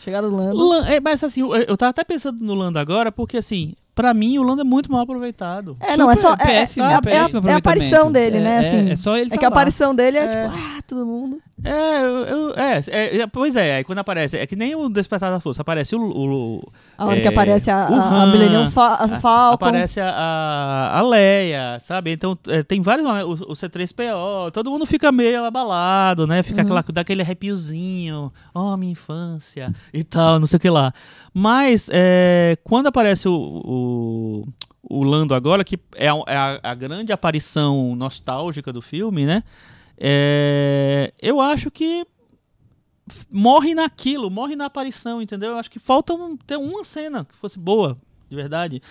Chegaram Lando? Lan- é, mas assim, eu, eu tava até pensando no Lando agora, porque assim, pra mim o Lando é muito mal aproveitado. É, não, é só. Super É, péssimo, é, a- é a- é a aparição aproveitamento. dele, É- né? é- Assim, é só ele é tá que a lá. aparição dele é, É. tipo, ah, todo mundo. É, eu, é, é, é, pois é, aí quando aparece, é que nem o Despertar da Força, aparece o, o- A hora que É, aparece a, o a, a Millennium Fa Falcon. aparece a, a, Leia, sabe? Então é, tem vários, o, o C3PO, todo mundo fica meio abalado, né? Fica aquela, daquele arrepiozinho, oh, minha infância e tal, não sei o que lá. Mas é, quando aparece o, o, o Lando agora, que é, a, é a grande aparição nostálgica do filme, né? É, eu acho que morre naquilo, morre na aparição, entendeu? Eu acho que falta um- ter uma cena que fosse boa, de verdade.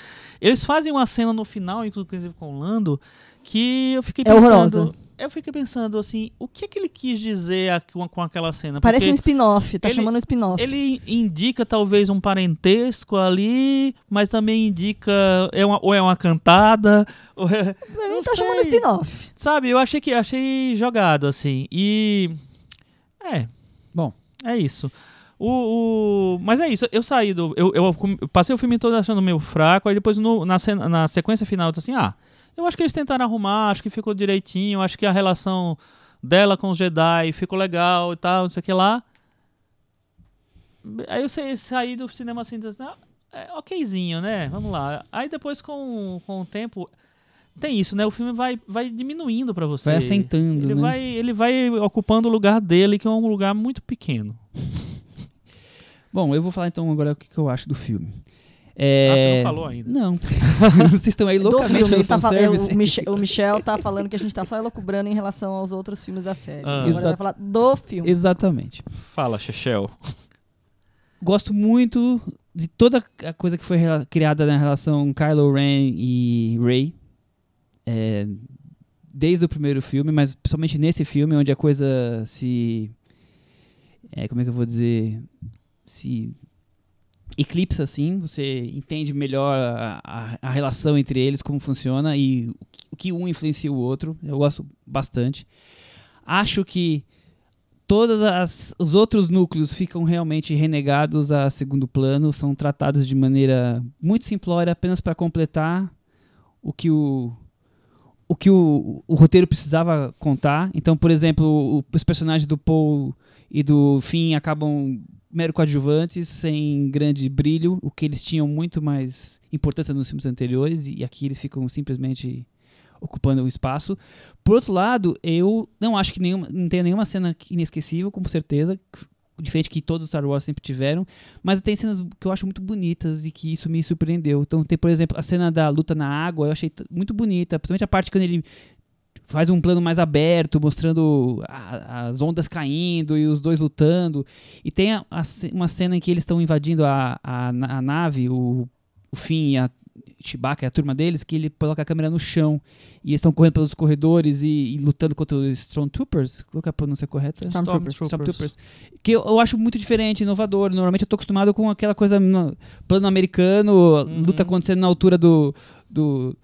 Eles fazem uma cena no final, inclusive com o Lando, que eu fiquei É pensando. horrorosa. Eu fiquei pensando assim, o que é que ele quis dizer com, com aquela cena? Parece Porque um spin-off, tá ele- chamando um spin-off. ele indica talvez um parentesco ali, mas também indica é uma, ou é uma cantada, ou é, Pra mim não tá chamando sei. spin-off. Sabe, eu achei que achei jogado assim. E é, Bom. é isso. O, o- mas é isso, eu saí do. Eu, eu passei o filme todo achando meio fraco, aí depois no- na, cena- na sequência final eu tô assim, ah, eu acho que eles tentaram arrumar, acho que ficou direitinho, acho que a relação dela com os Jedi ficou legal e tal, não sei o que lá. Aí eu sa- saí do cinema assim, ah, é okzinho, né? Vamos lá. Aí depois com, com o tempo. Tem isso, né? O filme vai, vai diminuindo pra você. Vai assentando, Ele, né? vai, ele vai ocupando o lugar dele, que é um lugar muito pequeno. Bom, eu vou falar então agora o que, que eu acho do filme. Ah, É... você não falou ainda. Não. Vocês estão aí Do loucamente filme, tá fal- fanservice. o, Michel, o Michel tá falando que a gente tá só elocubrando em relação aos outros filmes da série. Ah. Agora ele vai falar do filme. Exatamente. Fala, Chechel. Gosto muito de toda a coisa que foi criada na relação Kylo Ren e Rey. É, desde o primeiro filme, mas principalmente nesse filme, onde a coisa se. é, como é que eu vou dizer? Se eclipsa assim, você entende melhor a, a- a relação entre eles, como funciona e o que- um influencia o outro. Eu gosto bastante. Acho que todos os outros núcleos ficam realmente renegados a segundo plano, são tratados de maneira muito simplória, apenas para completar o que o o que o, o roteiro precisava contar. Então, por exemplo, o- os personagens do Paul e do Finn acabam mero coadjuvantes, sem grande brilho, o que eles tinham muito mais importância nos filmes anteriores, e aqui eles ficam simplesmente ocupando o espaço. Por outro lado, eu não acho que nenhuma, não tenha nenhuma cena inesquecível, com certeza, diferente que todos os Star Wars sempre tiveram, mas tem cenas que eu acho muito bonitas e que isso me surpreendeu. Então tem, por exemplo, a cena da luta na água, eu achei muito bonita, principalmente a parte quando ele faz um plano mais aberto, mostrando a- as ondas caindo e os dois lutando. E tem a- a uma cena em que eles estão invadindo a, a, na- a nave, o, o Finn e a Chewbacca e a turma deles, que ele coloca a câmera no chão e eles estão correndo pelos corredores e, e lutando contra os Stormtroopers. Qual é a pronúncia correta? Stormtroopers. Stormtroopers. Que eu, eu acho muito diferente, inovador. Normalmente eu tô acostumado com aquela coisa no, plano americano, luta acontecendo na altura do, do,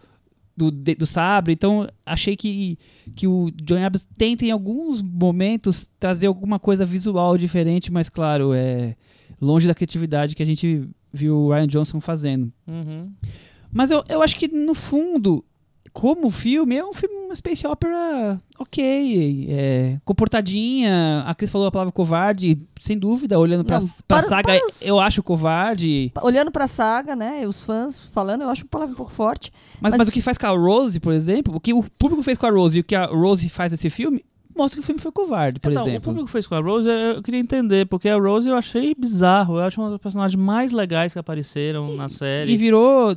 do, do sabre. Então achei que, que o John Abrams tenta em alguns momentos trazer alguma coisa visual diferente, mas claro, é longe da criatividade que a gente viu o Ryan Johnson fazendo. Uhum. Mas eu, eu acho que, no fundo, como filme, é um filme, uma space opera ok, é, comportadinha. A Cris falou a palavra covarde, sem dúvida, olhando pra, Não, pra para- saga, para os- eu acho covarde. Olhando pra saga, né, os fãs falando, eu acho a palavra um pouco forte. Mas, Mas- mas o que faz com a Rose, por exemplo, o que o público fez com a Rose e o que a Rose faz nesse filme, mostra que o filme foi covarde, por então, o exemplo. público fez com a Rose, eu queria entender, porque a Rose eu achei bizarro. Eu acho uma das personagens mais legais que apareceram na série. E virou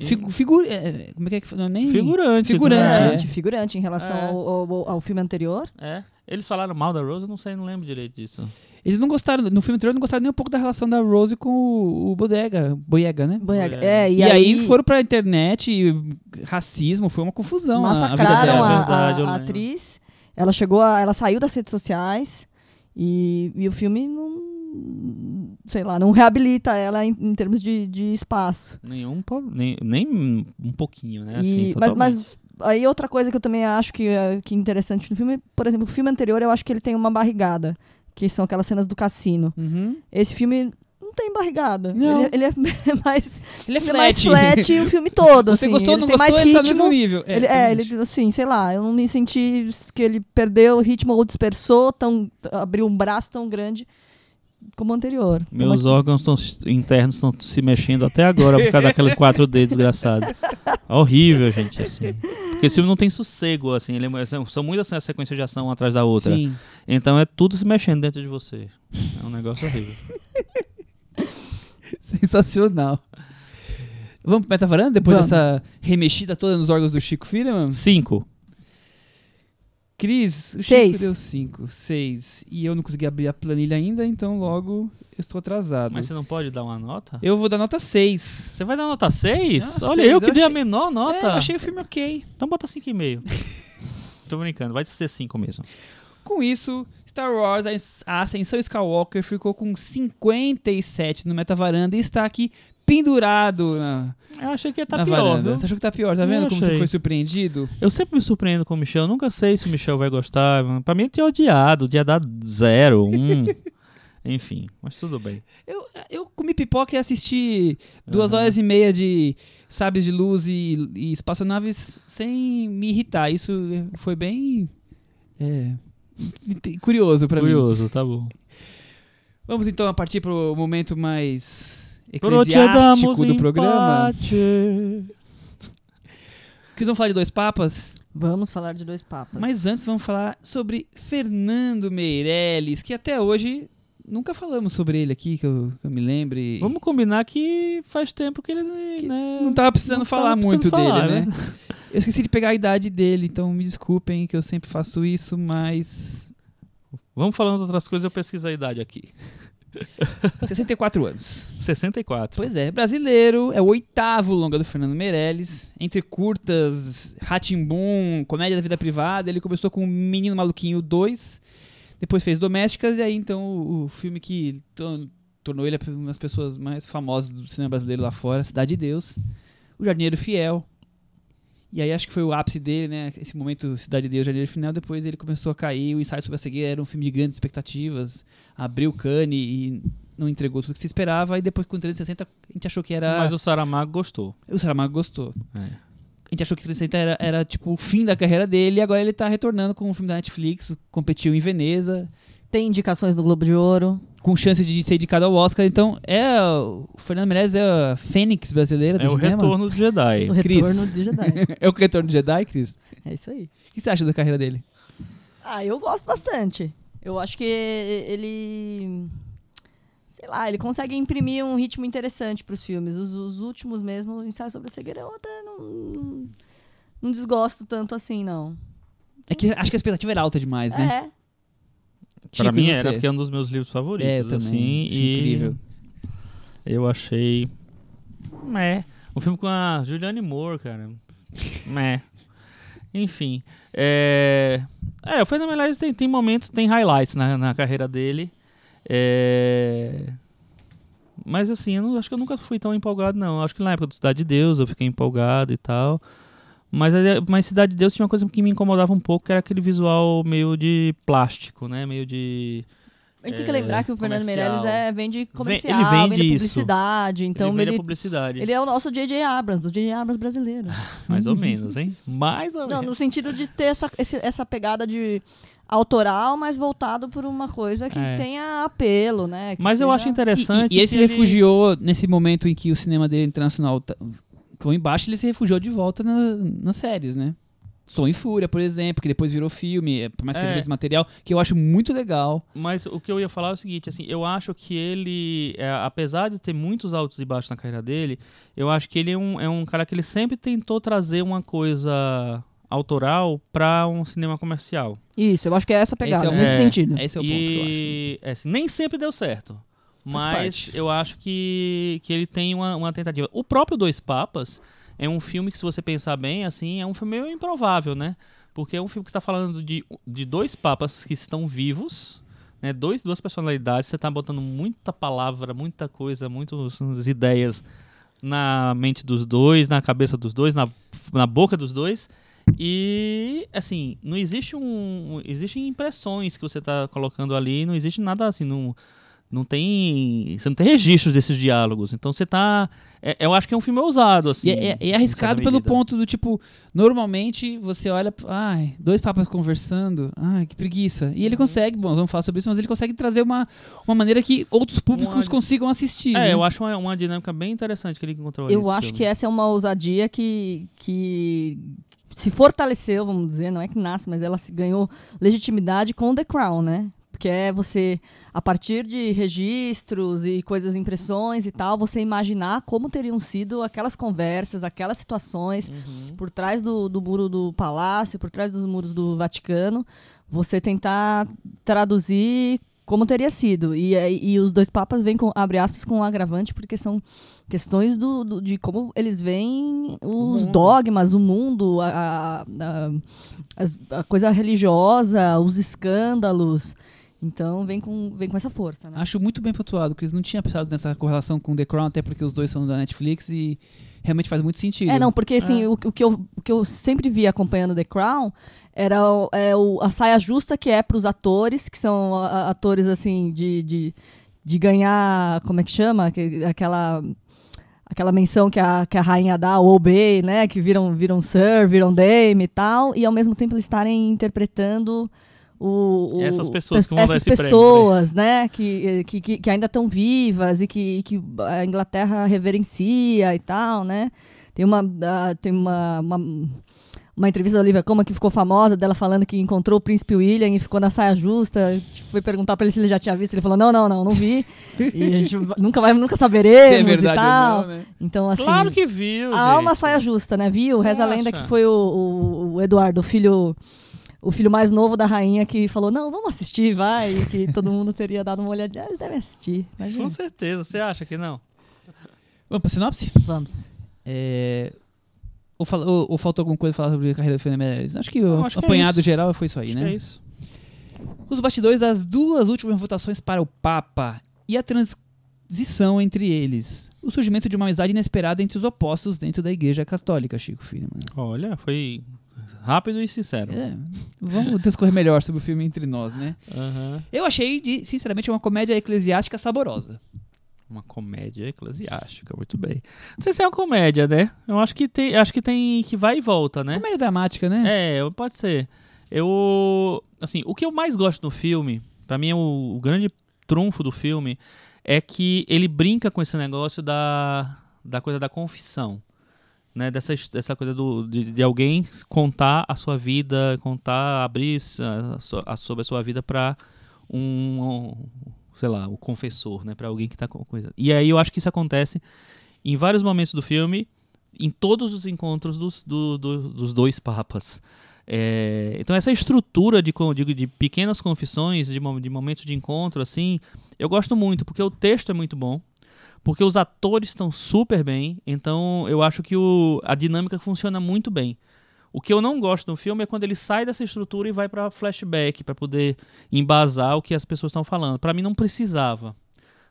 figu, figu- é, como é que é é nem Figurante. Figurante, né? é. Figurante, figurante em relação É. ao, ao- ao filme anterior. É. Eles falaram mal da Rose, eu não sei, não lembro direito disso. Eles não gostaram, no filme anterior não gostaram nem um pouco da relação da Rose com o, o Bodega, Boyega, né? Boyega. É, E, aí, foram pra internet, e racismo, foi uma confusão. a- a massacraram dela. a, É a- a lembro. atriz. Ela chegou, a- ela saiu das redes sociais e, e o filme não, sei lá, não reabilita ela em, em termos de, de espaço. Nenhum, nem, nem um pouquinho, né? E- Assim, mas, mas aí outra coisa que eu também acho que é, que é interessante no filme, por exemplo, o filme anterior eu acho que ele tem uma barrigada, que são aquelas cenas do cassino. Uhum. Esse filme não tem barrigada. Não. Ele, ele é mais, Ele é ele é mais flat. flat o filme todo. Você assim. gostou ou ele não tem gostou, mais ele tá no mesmo ritmo. nível. ele, é, exatamente. ele, assim, sei lá, eu não me senti que ele perdeu o ritmo ou dispersou, tão, abriu um braço tão grande como o anterior. Meus Então, órgãos tão- internos estão se mexendo até agora por causa daquele 4D desgraçado. Horrível, gente, assim. Porque esse filme não tem sossego, assim. Ele é- são muitas assim, sequências de ação uma atrás da outra. Sim. Então é tudo se mexendo dentro de você. É um negócio horrível. Sensacional. Vamos pro Metavaranda depois Vamos. dessa remexida toda nos órgãos do Chico Firman? Cinco. Cris, o Chico Seis. deu 5, 6. E eu não consegui abrir a planilha ainda, então logo eu estou atrasado. Mas você não pode dar uma nota? Eu vou dar nota 6. Você vai dar nota 6? Ah, Olha, seis, eu que eu dei a achei- menor É, nota. eu achei o filme ok. Então bota 5,5. Tô brincando, vai ser 5 mesmo. Com isso, Star Wars A Ascensão Skywalker ficou com 57 no Metavaranda e está aqui pendurado na, Eu achei que ia tá na pior, varanda. viu? Você achou que tá pior, tá Eu vendo como você foi surpreendido? Eu sempre me surpreendo com o Michel. Eu nunca sei se o Michel vai gostar. Pra mim, ele tinha odiado. Tinha dado zero, um. Enfim, mas tudo bem. Eu, eu comi pipoca e assisti duas Aham. horas e meia de sabres de luz e, e espaçonaves sem me irritar. Isso foi bem é, curioso pra mim. Curioso, tá bom. Vamos então a partir pro momento mais eclesiástico do programa. Porque vamos falar de dois papas, Vamos falar de dois papas. mas antes vamos falar sobre Fernando Meirelles, que até hoje nunca falamos sobre ele aqui, que eu, que eu me lembre. Vamos combinar que faz tempo que ele né, Não tava precisando não falar precisando muito falar, dele, né? Eu esqueci de pegar a idade dele, então me desculpem que eu sempre faço isso, mas. Vamos falando de outras coisas, eu pesquiso a idade aqui. 64 anos. 64. Pois é, brasileiro, é o oitavo longa do Fernando Meirelles. Entre curtas, Ratimbum, Comédia da Vida Privada, ele começou com Menino Maluquinho 2, depois fez Domésticas, e aí então o, o filme que to- tornou ele uma das pessoas mais famosas do cinema brasileiro lá fora, Cidade de Deus, O Jardineiro Fiel. E aí acho que foi o ápice dele, né? Esse momento Cidade de Deus, Jardineiro Fiel, depois ele começou a cair, o Ensaio sobre a Cegueira era um filme de grandes expectativas, abriu o cane e não entregou tudo que se esperava, e depois com 360 a gente achou que era... Mas o Saramago gostou. O Saramago gostou. É. A gente achou que 360 era, era, tipo o fim da carreira dele e agora ele tá retornando com um filme da Netflix, competiu em Veneza, Tem indicações do Globo de Ouro. com chance de ser indicado ao Oscar. Então, é o Fernando Meirelles é a Fênix brasileira do É o cinema. retorno do Jedi. O retorno de Jedi. é o retorno de Jedi, Cris? é isso aí. O que você acha da carreira dele? Ah, eu gosto bastante. Eu acho que ele. Sei lá, ele consegue imprimir um ritmo interessante pros filmes. Os, os últimos mesmo, o ensaio sobre a cegueira, eu até não. Não desgosto tanto assim, não. É que acho que a expectativa era alta demais, né? É. Pra mim era, porque é um dos meus livros favoritos. É, assim, Achei e incrível. Eu achei. Meh. Um filme com a Julianne Moore, cara. Meh. Enfim. É. É, o Fernando Meirelles tem, tem momentos, tem highlights na, na carreira dele. É. Mas assim, eu não, acho que eu nunca fui tão empolgado, não. Acho que na época do Cidade de Deus eu fiquei empolgado e tal. Mas, ele- mas Cidade de Deus tinha uma coisa que me incomodava um pouco, que era aquele visual meio de plástico, né? Meio de. A gente tem que É, lembrar que o Fernando comercial. Meirelles é, vende comercial, ele vende vende publicidade. Então ele vende ele, publicidade. ele é o nosso J.J. Abrams, o J.J. Abrams brasileiro. Mais ou menos, hein? Mais ou Não, menos. no sentido de ter essa, esse- essa pegada de autoral, mas voltado por uma coisa que É. tenha apelo, né? que Mas eu seja- acho interessante. E, e ele se refugiou nesse momento em que o cinema dele internacional tá- ficou embaixo, ele se refugiou de volta na- nas séries, né? Som e Fúria, por exemplo, que depois virou filme, é, por mais que É. seja esse material, que eu acho muito legal. Mas o que eu ia falar é o seguinte, assim, eu acho que ele, é, apesar de ter muitos altos e baixos na carreira dele, eu acho que ele é um, é um cara que ele sempre tentou trazer uma coisa autoral para um cinema comercial. Isso, eu acho que é essa pegada, Esse é o- nesse É. sentido. Esse é o ponto que eu acho. e é, assim, nem sempre deu certo. Mas eu acho que, que ele tem uma, uma tentativa. O próprio Dois Papas é um filme que, se você pensar bem, assim, é um filme meio improvável, né? Porque é um filme que está falando de, de dois papas que estão vivos, né? Dois, duas personalidades. Você está botando muita palavra, muita coisa, muitas ideias na mente dos dois, na cabeça dos dois, na, na boca dos dois. E assim, não existe um. Existem impressões que você está colocando ali, não existe nada assim. Não, Não tem. Você não tem registros desses diálogos. Então você tá. é- eu acho que é um filme ousado, assim. E é, é- é arriscado pelo ponto do tipo, normalmente você olha, ai, dois papas conversando, ai, que preguiça. E ele Uhum. consegue, bom, nós vamos falar sobre isso, mas ele consegue trazer uma, uma maneira que outros públicos Uma- consigam assistir. É, né? eu acho uma, uma dinâmica bem interessante que ele encontrou Eu acho filme. que essa é uma ousadia que, que se fortaleceu, vamos dizer, não é que nasce, mas ela se ganhou legitimidade com The Crown, né? Porque é você, a partir de registros e coisas, impressões e tal, você imaginar como teriam sido aquelas conversas, aquelas situações Uhum. por trás do, do muro do palácio, por trás dos muros do Vaticano, você tentar traduzir como teria sido. E, aí- e os dois papas vêm com, abre aspas, com um agravante, porque são questões do, do- de como eles veem os mundo. dogmas, o mundo, a, a- a- a coisa religiosa, os escândalos. Então vem com, vem com essa força, né? Acho muito bem pontuado, Cris. Não tinha pensado nessa correlação com The Crown, até porque os dois são da Netflix e realmente faz muito sentido. É, não, porque assim, o, o que eu, o que eu sempre vi acompanhando The Crown era o- é o- a saia justa que é pros atores, que são a- atores assim, de, de, de ganhar, como é que chama? Que- Aquela. Aquela menção que a, que a rainha dá, o Obey, né? Que viram, viram Sir, viram Dame e tal, e ao mesmo tempo eles estarem interpretando o, o- Essas pessoas que vão essas pessoas, né? Que, que, que, ainda estão vivas e que, que a Inglaterra reverencia e tal, né? Tem uma, ah, tem uma, uma, uma entrevista da Olivia Colman que ficou famosa, dela falando que encontrou o príncipe William e ficou na saia justa. Tipo, Foi perguntar pra ele se ele já tinha visto. Ele falou: Não, não, não, não vi. e a gente nunca vai, nunca Se é saberemos verdade e tal. não, né? Então, assim. Claro que viu. Há uma gente. saia justa, né? Viu? Reza a lenda que foi o, o, o Eduardo, o filho. O filho mais novo da rainha que falou: Não, vamos assistir, vai. E que todo mundo teria dado uma olhadinha. Ah, Eles devem assistir. Imagina. Com certeza. Você acha que não? Vamos pra sinopse? Vamos. É, Ou, ou- ou faltou alguma coisa pra falar sobre a carreira do Fernando Meirelles? Acho que o Não, acho que é apanhado isso. geral foi isso aí, Acho né? que é isso. Os bastidores das duas últimas votações para o Papa e a transição entre eles. O surgimento de uma amizade inesperada entre os opostos dentro da Igreja Católica, Chico Filho. Olha, foi rápido e sincero. É, vamos discorrer melhor sobre o filme entre nós, né? Aham. Eu achei, de, sinceramente, uma comédia eclesiástica saborosa. Uma comédia eclesiástica, muito bem. Não sei se é uma comédia, né? Eu acho que tem, acho que tem que vai e volta, né? Comédia dramática, né? É, pode ser. Eu, assim, o que eu mais gosto no filme, pra mim é o, o grande trunfo do filme é que ele brinca com esse negócio da, da coisa da confissão, né? Dessa, dessa coisa do, de, de alguém contar a sua vida, contar, abrir a, a- sobre a sua vida pra um, um, sei lá, o confessor, né? Pra alguém que tá com coisa. E aí eu acho que isso acontece em vários momentos do filme, em todos os encontros dos, do- do- dos dois papas. É, então essa estrutura de, de, de pequenas confissões, de, de momentos de encontro, assim, eu gosto muito, porque o texto é muito bom, porque os atores estão super bem, então eu acho que o, a dinâmica funciona muito bem. O que eu não gosto no filme é quando ele sai dessa estrutura e vai para flashback, para poder embasar o que as pessoas estão falando. Para mim não precisava,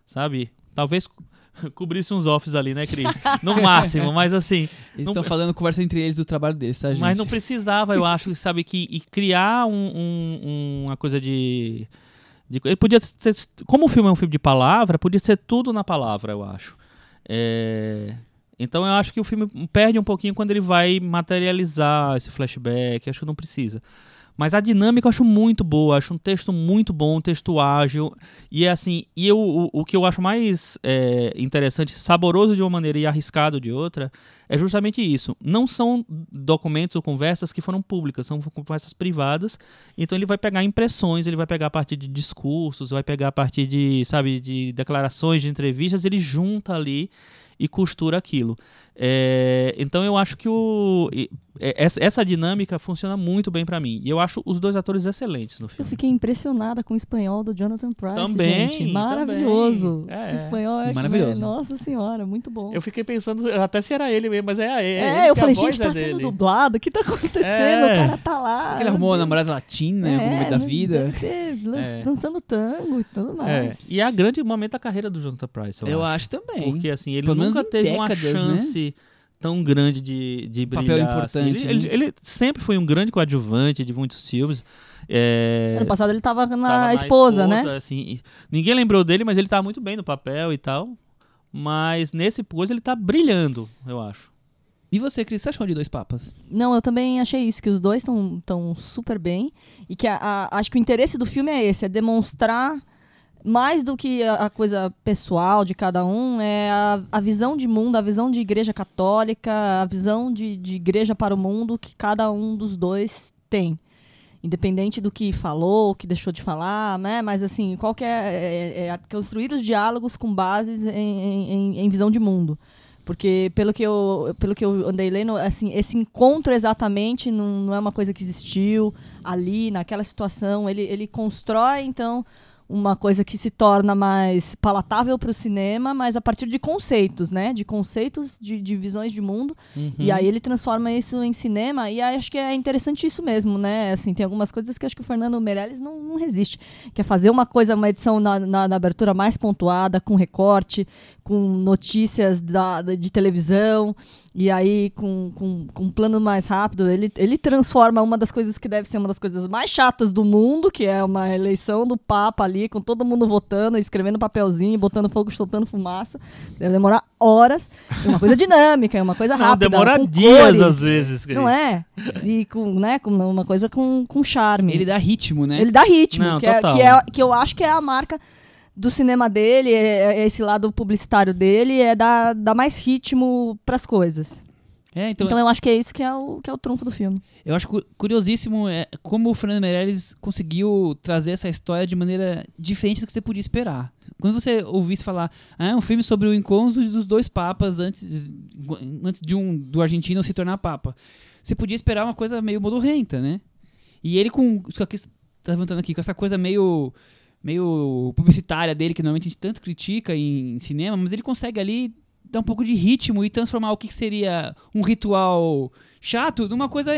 sabe? Talvez co- cobrisse uns offs ali, né, Cris? No máximo, mas assim, Eles não- estão falando conversa entre eles do trabalho deles, tá, gente? mas não precisava, eu acho, sabe, que e criar um- um- uma coisa de, de. Ele podia ter. Como o filme é um filme de palavra, podia ser tudo na palavra, eu acho. É, então eu acho que o filme perde um pouquinho quando ele vai materializar esse flashback, acho que não precisa. Mas a dinâmica eu acho muito boa, acho um texto muito bom, um texto ágil. E é assim, e eu, o, o que eu acho mais é, interessante, saboroso de uma maneira e arriscado de outra, é justamente isso. Não são documentos ou conversas que foram públicas, são conversas privadas. Então ele vai pegar impressões, ele vai pegar a partir de discursos, vai pegar a partir de, sabe, de declarações, de entrevistas, ele junta ali e costura aquilo. É, então eu acho que o, é- essa, dinâmica funciona muito bem pra mim. E eu acho os dois atores excelentes no Eu filme. fiquei impressionada com o espanhol do Jonathan Price, Também, gente. Maravilhoso. também. É. O espanhol é Maravilhoso. Nossa senhora, muito bom. Eu fiquei pensando até se era ele mesmo, mas é, é, é, ele eu que falei, a gente, é tá sendo dele. dublado, o que tá acontecendo? É. O cara tá lá. Ele arrumou uma namorada latina em algum momento da vida. deve ter É. dançando tango e tudo mais. É, e é a grande momento da carreira do Jonathan Price, eu, Eu acho. acho também. Porque assim, ele Pelo nunca teve uma décadas, né? Tão grande de, de Papel brilhar. assim. importante, Ele, ele- né? ele sempre foi um grande coadjuvante de muitos filmes. É, Ano passado ele tava na, tava na esposa, né? assim, e ninguém lembrou dele, mas ele tá muito bem no papel e tal. Mas nesse pose ele tá brilhando, eu acho. E você, Cris, você achou de Dois Papas? Não, eu também achei isso, que os dois estão tão super bem. E que a- a- acho que o interesse do filme é esse, é demonstrar mais do que a, coisa pessoal de cada um, é a, a visão de mundo, a visão de igreja católica, a visão de, de igreja para o mundo que cada um dos dois tem. Independente do que falou, que deixou de falar, né? Mas assim, qual que é, é, é construir os diálogos com bases em, em- em- em visão de mundo. Porque pelo que eu, pelo que eu andei lendo, assim, esse encontro exatamente não, não é uma coisa que existiu ali, naquela situação. Ele, ele constrói, então, uma coisa que se torna mais palatável para o cinema, mas a partir de conceitos, né? De conceitos, de, de visões de mundo. E aí ele transforma isso em cinema, e acho que é interessante isso mesmo, né? Assim, tem algumas coisas que acho que o Fernando Meirelles não, não resiste. Que é fazer uma coisa, uma edição na, na- na abertura mais pontuada, com recorte, com notícias da, de televisão, e aí com, com, com um plano mais rápido. Ele, ele transforma uma das coisas que deve ser uma das coisas mais chatas do mundo, que é uma eleição do Papa ali, com todo mundo votando, escrevendo papelzinho, botando fogo, soltando fumaça. Deve demorar horas. É uma coisa dinâmica, é uma coisa Não, rápida. demora com dias cores, às vezes. Cris. Não é? E com, né, com uma coisa com, com charme. Ele dá ritmo, né? Ele dá ritmo, Não, que, é, que, é, que eu acho que é a marca do cinema dele, é, é esse lado publicitário dele, é dar, dar mais ritmo pras coisas. É, então, Então, eu acho que é isso que é o, que é o trunfo do filme. eu acho cu- curiosíssimo é, como o Fernando Meirelles conseguiu trazer essa história de maneira diferente do que você podia esperar. Quando você ouvisse falar, ah, é um filme sobre o encontro dos dois papas antes, antes de um do argentino se tornar papa, você podia esperar uma coisa meio modorrenta, né? E ele com, com a que você tá levantando aqui, com essa coisa meio meio publicitária dele, que normalmente a gente tanto critica em, em cinema, mas ele consegue ali dar um pouco de ritmo e transformar o que seria um ritual chato numa coisa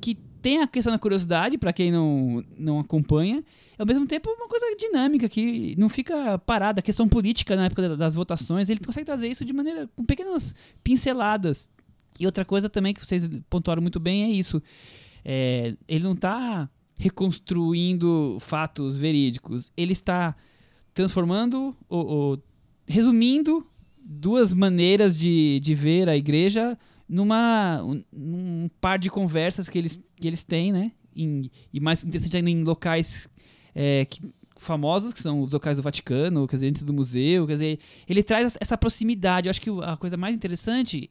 que tem a questão da curiosidade, pra quem não, não acompanha, ao mesmo tempo uma coisa dinâmica, que não fica parada. A questão política na época da- das votações, ele consegue trazer isso de maneira, com pequenas pinceladas. E outra coisa também que vocês pontuaram muito bem é isso. É, ele não está reconstruindo fatos verídicos, ele está transformando, ou, ou resumindo duas maneiras de, de ver a igreja numa um, num par de conversas que eles, que eles têm, né? Em- e mais interessante ainda em locais é, que- famosos, que são os locais do Vaticano, quer dizer, dentro do museu, quer dizer, ele traz essa proximidade. Eu acho que a coisa mais interessante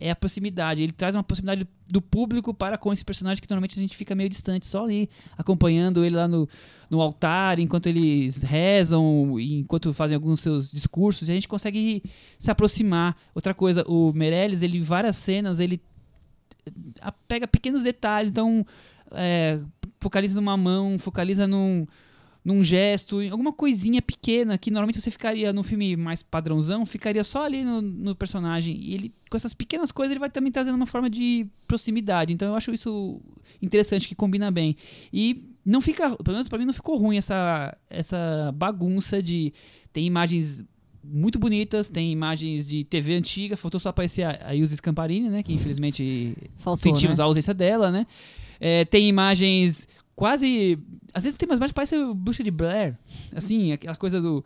é a proximidade. Ele traz uma proximidade do público para com esse personagem que normalmente a gente fica meio distante, só ali acompanhando ele lá no, no altar, enquanto eles rezam, enquanto fazem alguns seus discursos, e a gente consegue se aproximar. Outra coisa, o Meirelles, ele em várias cenas, ele a- pega pequenos detalhes, então é, focaliza numa mão, focaliza num, num gesto, em alguma coisinha pequena que normalmente você ficaria num filme mais padrãozão, ficaria só ali no, no personagem. E ele, com essas pequenas coisas, ele vai também trazendo uma forma de proximidade. Então eu acho isso interessante, que combina bem. E não fica, pelo menos pra mim, não ficou ruim essa, essa bagunça de. Tem imagens muito bonitas, tem imagens de TV antiga, faltou só aparecer a, a Ilse Scamparini, né? Que infelizmente Faltou, sentimos né? a ausência dela, né? É, tem imagens quase. Às vezes tem umas imagens que parecem Bruxa de Blair. Assim, aquela coisa do.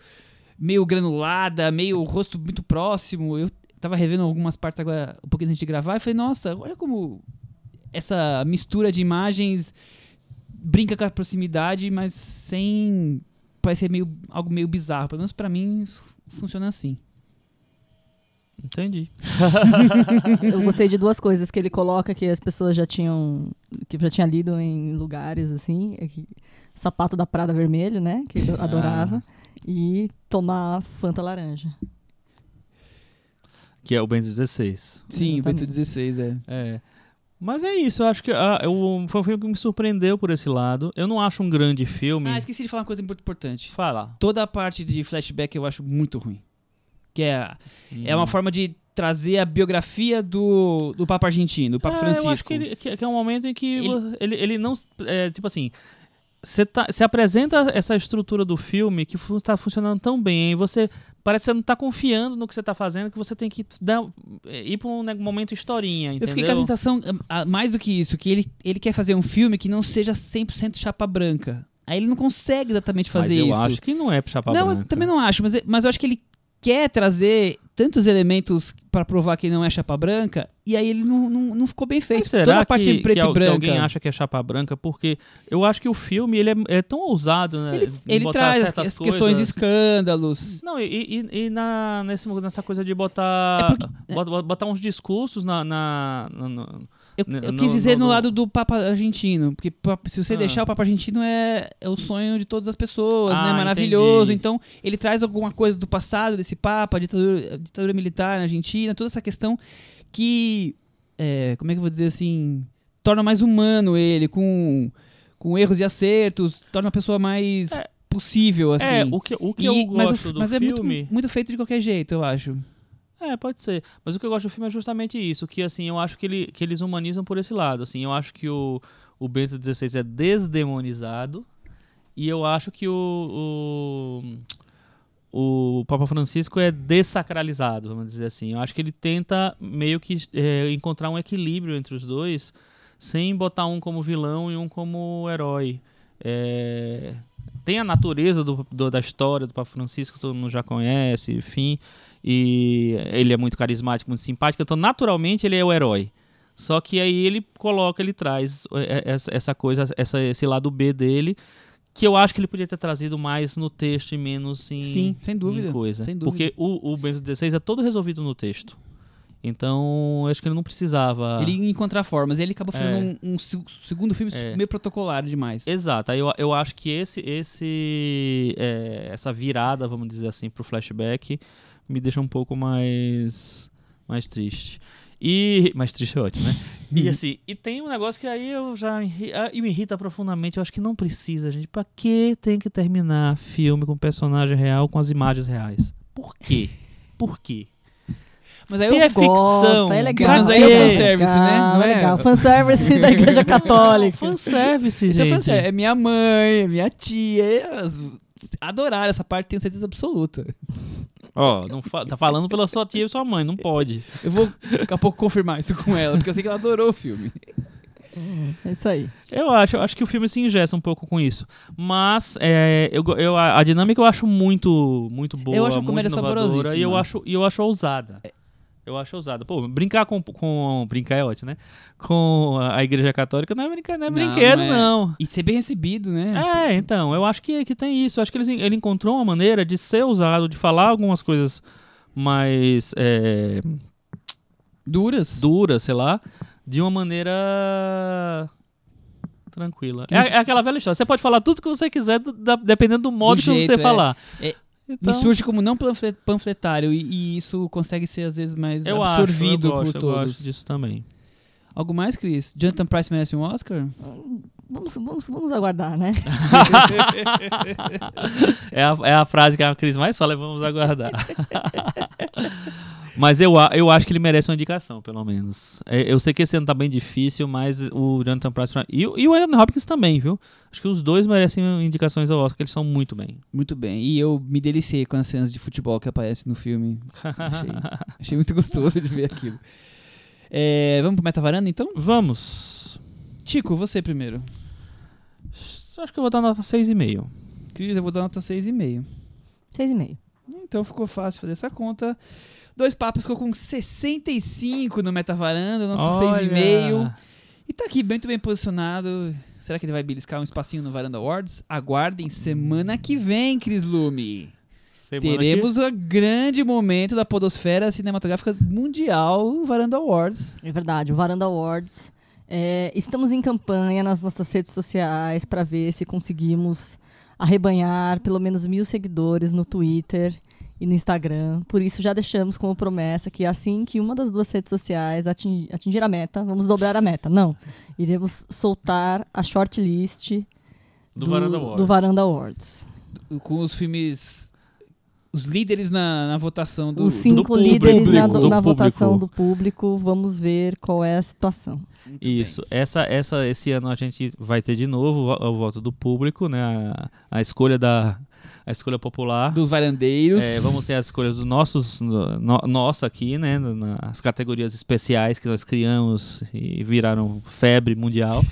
meio granulada, meio rosto muito próximo. Eu tava revendo algumas partes agora, um pouquinho antes de gravar, e falei, nossa, olha como essa mistura de imagens brinca com a proximidade, mas sem parecer meio, algo meio bizarro. Pelo menos pra mim, funciona assim. Entendi. Eu gostei de duas coisas que ele coloca que as pessoas já tinham que já tinha lido em lugares assim, é que- sapato da Prada vermelho, né, que eu adorava, e tomar Fanta laranja. Que é o Bento 16. Sim, o Exatamente. Bento 16, é. É. Mas é isso, eu acho que ah, eu, foi um filme que me surpreendeu por esse lado. Eu não acho um grande filme. Ah, esqueci de falar uma coisa muito importante. Fala. Toda a parte de flashback eu acho muito ruim. Que é, é Hum. uma forma de trazer a biografia do, do Papa Argentino, do Papa É, Francisco. Eu acho que, ele- que- que é um momento em que Ele- ele, ele, não. é, tipo assim. Você tá, apresenta essa estrutura do filme que está funcionando tão bem, e você parece que você não tá confiando no que você tá fazendo, que você tem que dar, ir para um momento historinha, entendeu? Eu fiquei com a sensação, ah, mais do que isso, que ele, ele quer fazer um filme que não seja 100% chapa branca. Aí ele não consegue exatamente fazer mas eu isso. acho que não é chapa não, branca. eu também não acho, mas, mas eu acho que ele quer trazer tantos elementos para provar que não é chapa branca, e aí ele não, não, não ficou bem feito. Mas será Toda a parte que, em preto que, e branca. Que alguém acha que é chapa branca? Porque eu acho que o filme ele é, é tão ousado, né? Ele, ele botar traz as, as questões de escândalos. Não, e, e, e na, nesse, nessa coisa de botar, É porque- bota- botar uns discursos na, na- na- Eu, eu no- quis dizer no- no, lado do Papa argentino, porque se você Ah. deixar o Papa argentino é, é o sonho de todas as pessoas, Ah, né? Maravilhoso. entendi. Então, ele traz alguma coisa do passado desse Papa, ditadura, ditadura militar na Argentina, toda essa questão que, é, como é que eu vou dizer assim, torna mais humano ele, com, com erros e acertos, torna a pessoa mais É. possível, assim. É, o que, o que E- eu mas o gosto f- do mas é muito, filme. muito feito de qualquer jeito, eu acho. É, pode ser. Mas o que eu gosto do filme é justamente isso, que assim, eu acho que, ele, que eles humanizam por esse lado. Assim, eu acho que o, o Bento XVI é desdemonizado. E eu acho que o, o, o Papa Francisco é dessacralizado, vamos dizer assim. Eu acho que ele tenta meio que é, encontrar um equilíbrio entre os dois, sem botar um como vilão e um como herói. É, tem a natureza do, do- da história do Papa Francisco, todo mundo já conhece, enfim. E ele é muito carismático, muito simpático, então naturalmente ele é o herói. Só que aí ele coloca, ele traz é, é, essa- coisa, essa, esse lado B dele, que eu acho que ele podia ter trazido mais no texto e menos em, Sim, sem dúvida, coisa. sem dúvida. Porque o, o Bento XVI é todo resolvido no texto. Então, eu acho que ele não precisava. Ele ia encontrar formas. Ele acabou fazendo É. um, um se- segundo filme É. meio protocolar demais. Exato, aí eu, eu acho que esse, esse, é, essa virada, vamos dizer assim, pro flashback me deixa um pouco mais, mais triste. E. Mais triste é ótimo, né? E assim, e tem um negócio que aí eu já ah, e me irrita profundamente. Eu acho que não precisa, gente. Pra que tem que terminar filme com personagem real com as imagens reais? Por quê? Por quê? Mas aí Se eu é Gosta, ficção. é legal. Mas aí é legal, fanservice, né? Não é- legal. Fanservice da igreja católica. Fanservice, Isso é gente. fanservice. É minha mãe, é minha tia. Elas adoraram essa parte, tenho certeza absoluta. Ó, não fa- tá falando pela sua tia e sua mãe, não pode. Eu vou daqui a pouco confirmar isso com ela, porque eu sei que ela adorou o filme. É isso aí. Eu acho, eu acho que o filme se ingessa um pouco com isso. Mas é, eu, eu, a, a dinâmica eu acho muito, muito boa, Eu acho a muito comédia inovadora saborosíssima. e eu acho, e eu acho ousada. Eu acho ousada. Pô, brincar com, com. Brincar é ótimo, né? Com a, Igreja Católica não é, brinca, não é Não, brinquedo, não é. não. E ser bem recebido, né? É, então, eu acho que, que tem isso. Eu acho que ele, ele encontrou uma maneira de ser ousado, de falar algumas coisas mais é, Duras. duras, sei lá, de uma maneira tranquila. É, é aquela velha história. Você pode falar tudo que você quiser, do- da- dependendo do modo que jeito, você é. falar. É, Então, Me surge como não panfle- panfletário e, e isso consegue ser às vezes mais eu absorvido acho, eu gosto, por eu todos. gosto disso também. Algo mais, Cris? Jonathan Price merece um Oscar? Vamos, vamos, vamos aguardar, né? É a, é a frase que a Cris mais fala, vamos aguardar. mas eu, eu acho que ele merece uma indicação, pelo menos. É, eu sei que esse ano tá bem difícil, mas o Jonathan Price e, o- e o Anthony Hopkins tambem, viu? Acho que os dois merecem indicações ao Oscar, que eles são muito bem. Muito bem. E eu me deliciei com as cenas de futebol que aparecem no filme. Achei, achei muito gostoso de ver aquilo. É, vamos pro Metavaranda, então? Vamos. Chico, você primeiro. Acho que eu vou dar nota 6,5. Cris, eu vou dar nota 6,5. Seis e meio. Então ficou fácil fazer essa conta. Dois Papas ficou com 65 no Metavaranda, nosso 6,5. E tá aqui muito bem posicionado. Será que ele vai beliscar um espacinho no Varanda Awards? Aguardem semana que vem, Cris Lume. Semana Teremos o grande momento da podosfera cinematográfica mundial, o Varanda Awards. É verdade, o Varanda Awards. É, estamos em campanha nas nossas redes sociais para ver se conseguimos arrebanhar pelo menos mil seguidores no Twitter e no Instagram. Por isso, já deixamos como promessa que assim que uma das duas redes sociais atin- atingir a meta, vamos dobrar a meta. Não. Iremos soltar a shortlist Do Varanda Awards. do Varanda Awards. Com os filmes os líderes na, na votação do. Os cinco público, líderes na, do na público. votação do público. Vamos ver qual é a situação. Muito Isso. Essa, essa, esse ano a gente vai ter de novo o, vo- o voto do público, né? A, a escolha da a escolha popular. bem. Dos varandeiros. É, vamos ter as escolhas dos nossos, no, nossa aqui, né? na- Nas categorias especiais que nós criamos e viraram febre mundial.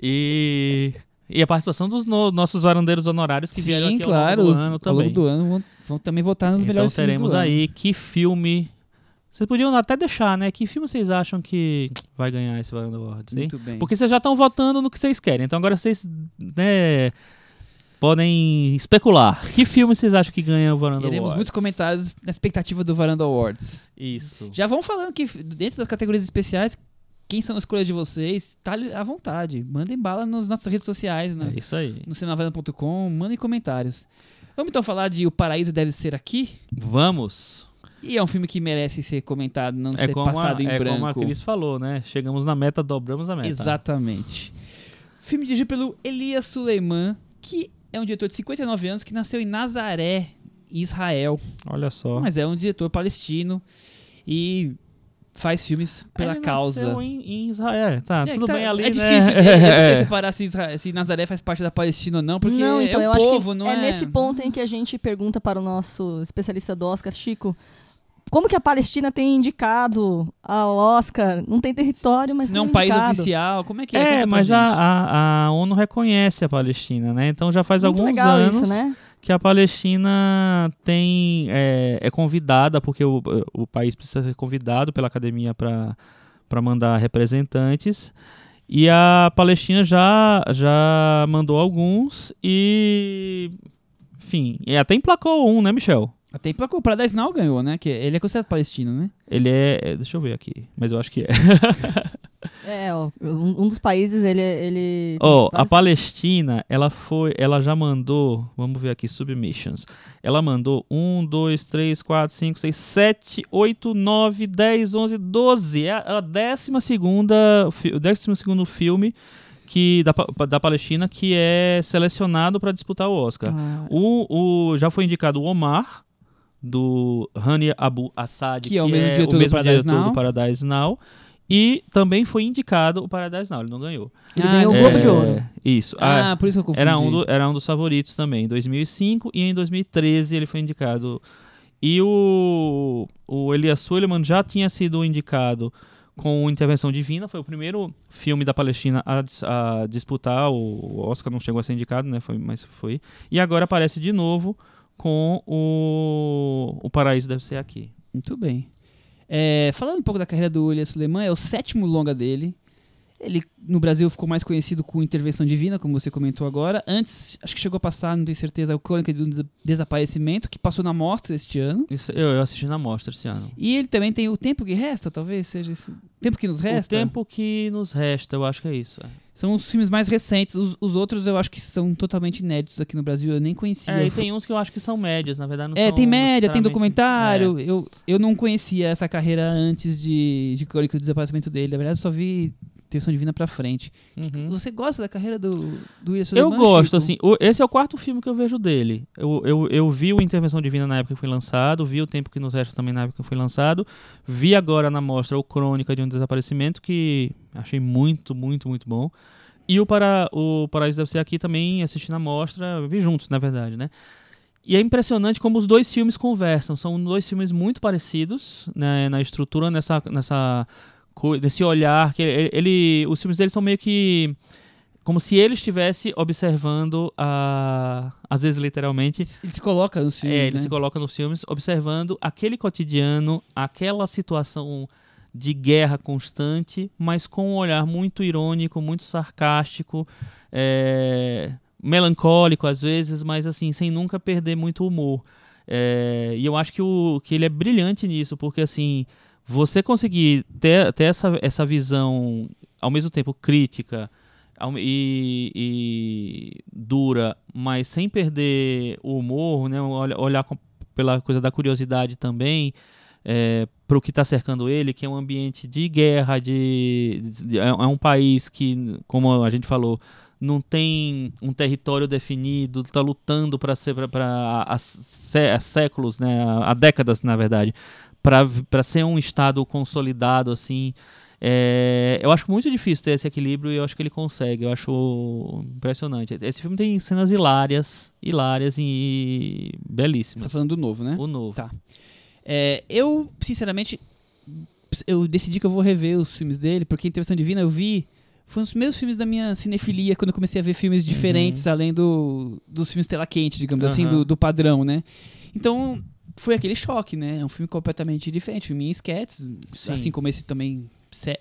E, e a participação dos no- nossos varandeiros honorários que vieram Sim, aqui claro. ao longo do ano ao também. longo do ano vão, vão também votar nos Então melhores filmes teremos aí que filme. Vocês podiam até deixar, né? Que filme vocês acham que vai ganhar esse Varanda Awards, hein? Muito bem. Porque vocês já estão votando no que vocês querem. Então agora vocês, né, podem especular. Que filme vocês acham que ganha o Varanda Teremos Awards? muitos comentários na expectativa do Varanda Awards. Isso. Já vão falando que dentro das categorias especiais, quem são as escolhas de vocês, tá à vontade. Mandem bala nas nossas redes sociais, né? É isso aí. No cinenavaranda.com, mandem comentários. Vamos então falar de O Paraíso Deve Ser Aqui? Vamos. E é um filme que merece ser comentado, não É ser como, a, passado em é branco. como a Cris falou, né? Chegamos na meta, dobramos a meta. Exatamente. Filme dirigido pelo Elias Suleiman, que é um diretor de 59 anos que nasceu em Nazaré, em Israel. Olha só. Mas é um diretor palestino e faz filmes pela Ele causa. nasceu Em, em Israel. Tá, É, tudo tá- bem ali, é né? difícil, é, eu não sei separar se, Isra- se Nazaré faz parte da Palestina ou não, porque não, então é eu o acho povo, que não é é? nesse ponto em que a gente pergunta para o nosso especialista do Oscar, Chico, como que a Palestina tem indicado ao Oscar? Não tem território, mas não é tem um país indicado. oficial, como é que é? É, Conta pra mas a, a, a ONU reconhece a Palestina, né? Então já faz Muito alguns legal anos isso, né? que a Palestina tem é, é convidada, porque o, o país precisa ser convidado pela academia para mandar representantes. E a Palestina já, já mandou alguns e. Enfim, até emplacou um, né, Michel? Até emplacou, o Paradise Now ganhou, né? Que ele é considerado palestino, né? Ele é. é, Deixa eu ver aqui, mas eu acho que é. É, ó, um, um dos países, ele... ele tem Ó, a Palestina, ela foi, ela já mandou, vamos ver aqui, submissions. Ela mandou 1, 2, 3, 4, 5, 6, 7, 8, 9, 10, 11, 12. É a a décima segunda, fi- o décimo segundo filme que, da, da Palestina que é selecionado para disputar o Oscar. Ah, O, o, já foi indicado o Omar, do Hani Abu Assad, Que é o mesmo diretor do mesmo Paradise diretor Now. do Paradise Now. E também foi indicado o Paradise Now, ele não ganhou. Ele ganhou o Globo de Ouro. Isso. Ah, Ah, por isso que eu confundi. era, um do- era um dos favoritos também. Em 2005 e em 2013 ele foi indicado. E o, o Elias Suleiman já tinha sido indicado com Intervenção Divina. Foi o primeiro filme da Palestina a, a disputar. O Oscar não chegou a ser indicado, né? Foi, mas foi. E agora aparece de novo com o, o Paraíso Deve Ser Aqui. Muito bem. É, falando um pouco da carreira do Elias Suleiman, é o sétimo longa dele. Ele, no Brasil, ficou mais conhecido com Intervenção Divina, como você comentou agora. Antes, acho que chegou a passar, não tenho certeza, o Crônica de um Des- Desaparecimento, que passou na mostra este ano. Isso, eu, eu assisti na mostra esse ano. E ele também tem O Tempo que Resta, talvez seja esse. O Tempo que Nos Resta? O tempo que nos resta, eu acho que é isso. é. São os filmes mais recentes. Os, os outros eu acho que são totalmente inéditos aqui no Brasil. Eu nem conhecia. É, e tem uns que eu acho que são médias, na verdade não É, são tem média, tem documentário. Eu, eu não conhecia essa carreira antes de, de Crônica do Desaparecimento dele. Na verdade, eu só vi Intervenção Divina pra frente. Uhum. Você gosta da carreira do, do William Eu gosto, assim. o- esse é o quarto filme que eu vejo dele. Eu, eu, eu vi o Intervenção Divina na época que foi lançado, vi o Tempo que nos resta também na época que foi lançado, vi agora na mostra o Crônica de um Desaparecimento, que achei muito, muito, muito bom. E o, para, o Paraíso Deve Ser Aqui também assisti na mostra, vi juntos, na verdade, né? E é impressionante como os dois filmes conversam. São dois filmes muito parecidos né, na estrutura, nessa, nessa, nesse olhar. que ele, ele- Os filmes dele são meio que como se ele estivesse observando, a, às vezes literalmente, Ele se coloca nos filmes, é, ele né? se coloca nos filmes observando aquele cotidiano, aquela situação de guerra constante, mas com um olhar muito irônico, muito sarcástico, é, melancólico às vezes, mas assim, sem nunca perder muito humor. É, e eu acho que, o, que ele é brilhante nisso, porque assim, você conseguir ter, ter essa, essa visão ao mesmo tempo crítica e, e dura, mas sem perder o humor, né? Olha- olhar com- pela coisa da curiosidade também para o que está cercando ele, que é um ambiente de guerra, de, de- é é um país que, como a gente falou, não tem um território definido, tá lutando para ser para há séculos, né, há décadas na verdade, para ser um estado consolidado assim. É, eu acho muito difícil ter esse equilíbrio e eu acho que ele consegue. Eu acho impressionante. Esse filme tem cenas hilárias, hilárias e Você belíssimas. tá falando do novo, né? O novo. Tá. É, eu, sinceramente, eu decidi que eu vou rever os filmes dele, porque Intervenção Divina eu vi. Foi um dos primeiros filmes da minha cinefilia, quando eu comecei a ver filmes diferentes, além do, dos filmes tela quente, digamos assim, Aham. do, do padrão, né? Então, foi aquele choque, né? É um filme completamente diferente. Um filme em sketches, Sim. assim como esse também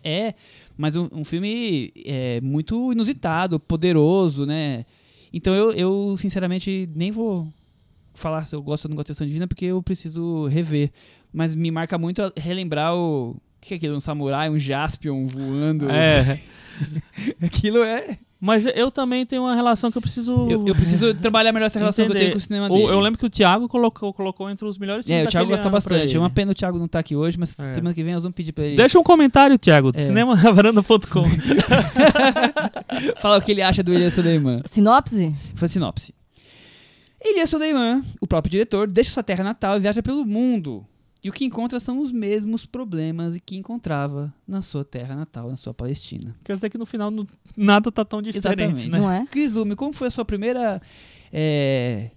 é, mas um, um filme é, muito inusitado, poderoso, né? Então eu, eu, sinceramente, nem vou falar se eu gosto ou não gosto de Divina, porque eu preciso rever. Mas me marca muito relembrar o. O que é aquilo? Um samurai, um jaspion voando. É, Aquilo é. mas eu também tenho uma relação que eu preciso. Eu, eu preciso trabalhar melhor essa relação que eu Entender. tenho com o cinema O- dele. eu lembro que o Thiago colocou, colocou entre os melhores filmes É, o Thiago gosta bastante. É uma pena o Thiago não estar aqui hoje, mas É. semana que vem nós vamos pedir pra ele Deixa um comentário, Thiago, É. cinemanavaranda.com. falar o que ele acha do Elias Suleiman. Sinopse? Foi sinopse. Elias Suleiman, o próprio diretor, deixa sua terra natal e viaja pelo mundo. E o que encontra são os mesmos problemas que encontrava na sua terra natal, na sua Palestina. Quer dizer que no final não- nada tá tão diferente, Exatamente. né? Não é? Cris Lume, como foi a sua primeira é,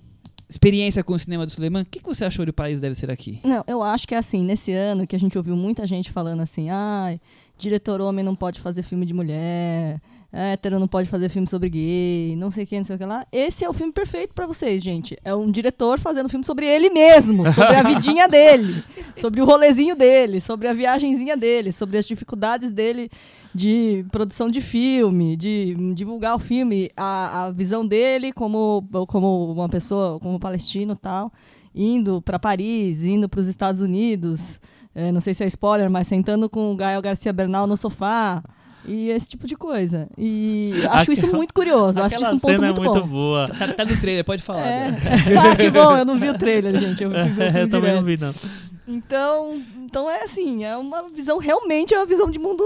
experiência com o cinema do Suleiman? O que, que você achou de O País Deve Ser Aqui? Não, eu acho que é assim, nesse ano que a gente ouviu muita gente falando assim, ai, diretor homem não pode fazer filme de mulher, hétero não pode fazer filme sobre gay, não sei o que, não sei o que lá. Esse é o filme perfeito pra vocês, gente. É um diretor fazendo filme sobre ele mesmo, sobre a vidinha dele, sobre o rolezinho dele, sobre a viagenzinha dele, sobre as dificuldades dele de produção de filme, de divulgar o filme, a, a visão dele como, como uma pessoa, como palestino tal, indo para Paris, indo para os Estados Unidos, é, não sei se é spoiler, mas sentando com o Gael Garcia Bernal no sofá. E esse tipo de coisa. E acho isso Aquela- muito curioso. Acho isso um ponto cena muito, é muito bom. boa. Tá, tá no trailer, pode falar. É. ah, que bom, eu não vi o trailer, gente. Eu, vi o filme eu também não vi, não. Então, então é assim, é uma visão realmente é uma visão de mundo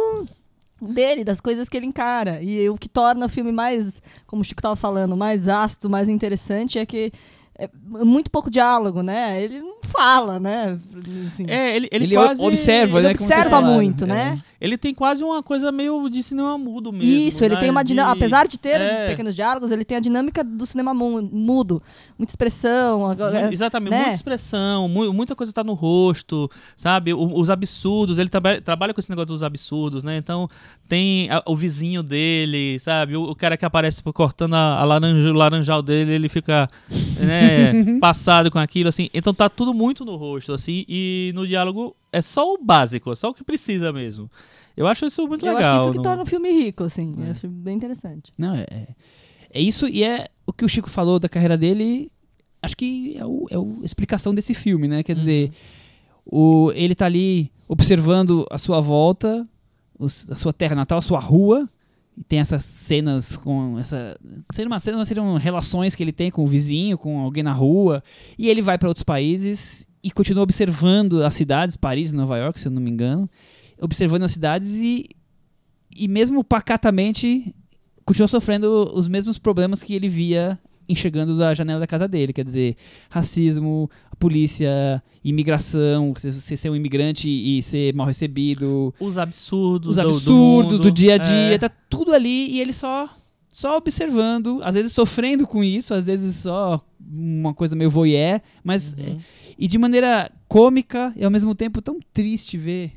dele, das coisas que ele encara. E o que torna o filme mais, como o Chico estava falando, mais ácido, mais interessante é que é muito pouco diálogo, né? Ele não fala, né? Assim, É, ele, ele, Ele quase... observa, ele né, observa muito, É. né? Ele tem quase uma coisa meio de cinema mudo mesmo. Isso, ele né? tem uma De- dinâmica. Apesar de ter É. os pequenos diálogos, ele tem a dinâmica do cinema mu- mudo. Muita expressão. Agora- Exatamente, né? muita expressão, mu- muita coisa tá no rosto, sabe? O- os absurdos, ele traba- trabalha com esse negócio dos absurdos, né? Então tem a- o vizinho dele, sabe? O, o cara que aparece cortando a, a laranja, o laranjal dele, ele fica né, passado com aquilo, assim. Então tá tudo muito no rosto, assim, e no diálogo é só o básico, é só o que precisa mesmo. Eu acho isso muito eu legal. acho que isso que no- torna o filme rico, assim. É. Eu acho bem interessante. Não, é, é- é isso e é o que o Chico falou da carreira dele. Acho que é, o, é a explicação desse filme, né? Quer dizer, o, ele tá ali observando a sua volta, os- a sua terra natal, a sua rua. E tem essas cenas com essa. Seriam umas cenas, mas seriam relações que ele tem com o vizinho, com alguém na rua. E ele vai para outros países e continua observando as cidades, Paris Nova York, se eu não me engano. Observando as cidades e, e mesmo pacatamente continua sofrendo os mesmos problemas que ele via enxergando da janela da casa dele, quer dizer, racismo, polícia, imigração, você, ser um imigrante e ser mal recebido, Os absurdos, os do- do absurdos do, mundo. dia a dia, É. tá tudo ali e ele só só observando, às vezes sofrendo com isso, às vezes só uma coisa meio voyeur, mas Uhum. é, e de maneira cômica e ao mesmo tempo tão triste ver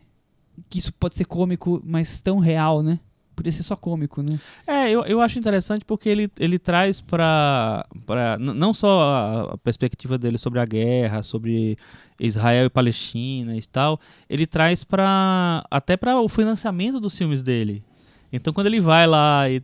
que isso pode ser cômico, mas tão real, né? Podia ser só cômico, né? É, eu, eu acho interessante porque ele, ele traz para não só a, perspectiva dele sobre a guerra, sobre Israel e Palestina e tal, ele traz para até para o financiamento dos filmes dele. Então quando ele vai lá e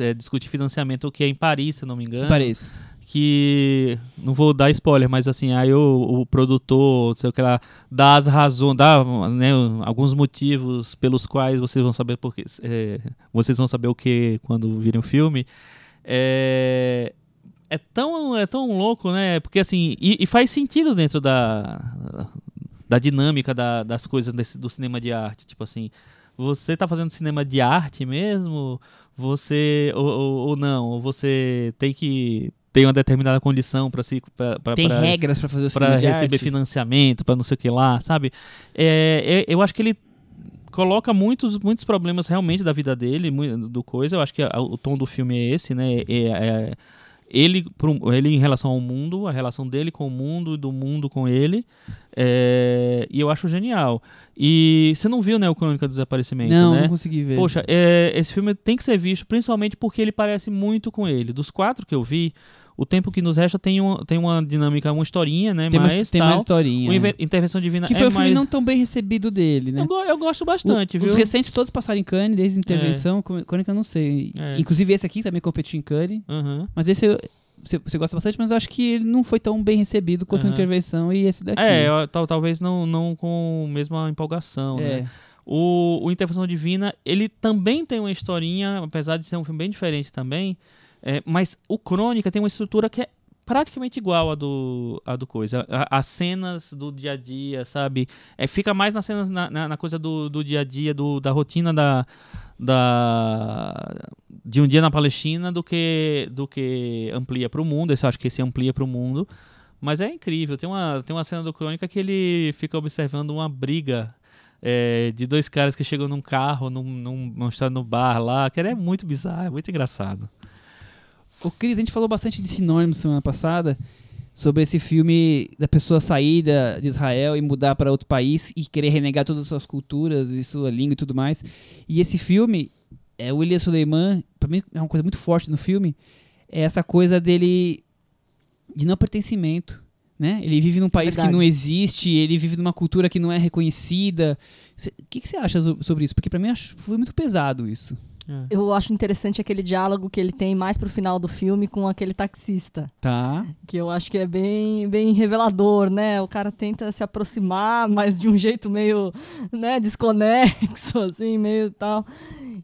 é, discute financiamento, o que é em Paris, se não me engano, parece. Que não vou dar spoiler, mas assim, aí o, o produtor, sei o que lá, dá as razões, dá né, alguns motivos pelos quais vocês vão saber porque é, vocês vão saber o que quando virem o filme. É, é tão é tão louco, né? Porque assim, e, e faz sentido dentro da da dinâmica da- das coisas desse- do cinema de arte, tipo assim, Você tá fazendo cinema de arte mesmo? Você ou, ou, ou não? Ou você tem que ter uma determinada condição para se pra, pra, Tem pra- regras pra fazer para receber arte? financiamento, para não sei o que lá, sabe? É, é- eu acho que ele coloca muitos, muitos problemas realmente da vida dele, do coisa. Eu acho que a- o tom do filme é esse, né? É, é- ele, pro- ele em relação ao mundo, a relação dele com o mundo e do mundo com ele. É, e eu acho genial. E você não viu, né, o Crônica do Desaparecimento, Não, né? não consegui ver. Poxa, é, esse filme tem que ser visto, principalmente porque ele parece muito com ele. Dos quatro que eu vi, o tempo que nos resta tem, um, tem uma dinâmica, uma historinha, né? tem, mais mais, tem tal. mais historinha. Inve- Intervenção Divina Que foi é o filme mais... não tão bem recebido dele, né? eu, eu gosto bastante, O- viu? Os recentes todos passaram em Cannes, desde Intervenção, é. Crônica eu não sei. É. Inclusive esse aqui também competiu em Cannes, Aham. mas esse eu- você, você gosta bastante, mas eu acho que ele não foi tão bem recebido quanto Aham. Intervenção e esse daqui. É, eu- tal, talvez não, não com a mesma empolgação, né? É. O, o Intervenção Divina, ele também tem uma historinha, apesar de ser um filme bem diferente também, é, mas o Crônica tem uma estrutura que é praticamente igual à do, à do coisa. As cenas do dia a dia, sabe? É, fica mais nas cenas, na, na, na coisa do, do dia a dia, do, da rotina da, da, de um dia na Palestina do que, do que amplia para o mundo. Esse eu acho que esse amplia para o mundo. Mas é incrível. Tem uma, tem uma cena do Crônica que ele fica observando uma briga é, de dois caras que chegam num carro, num, num, num, bar lá, que é muito bizarro, é muito engraçado. O Cris, a gente falou bastante de sinônimos semana passada sobre esse filme da pessoa sair da- de Israel e mudar para outro país e querer renegar todas as suas culturas e sua língua e tudo mais. E esse filme, é, o Elias Suleiman, pra mim é uma coisa muito forte no filme, é essa coisa dele de não pertencimento. Né? Ele vive num país que não existe, ele vive numa cultura que não é reconhecida. O que, que você acha so- sobre isso? Porque pra mim foi muito pesado isso. Eu acho interessante aquele diálogo que ele tem mais pro final do filme com aquele taxista. Tá? Que eu acho que é bem, bem revelador, né? O cara tenta se aproximar, mas de um jeito meio, né, desconexo, assim, meio tal.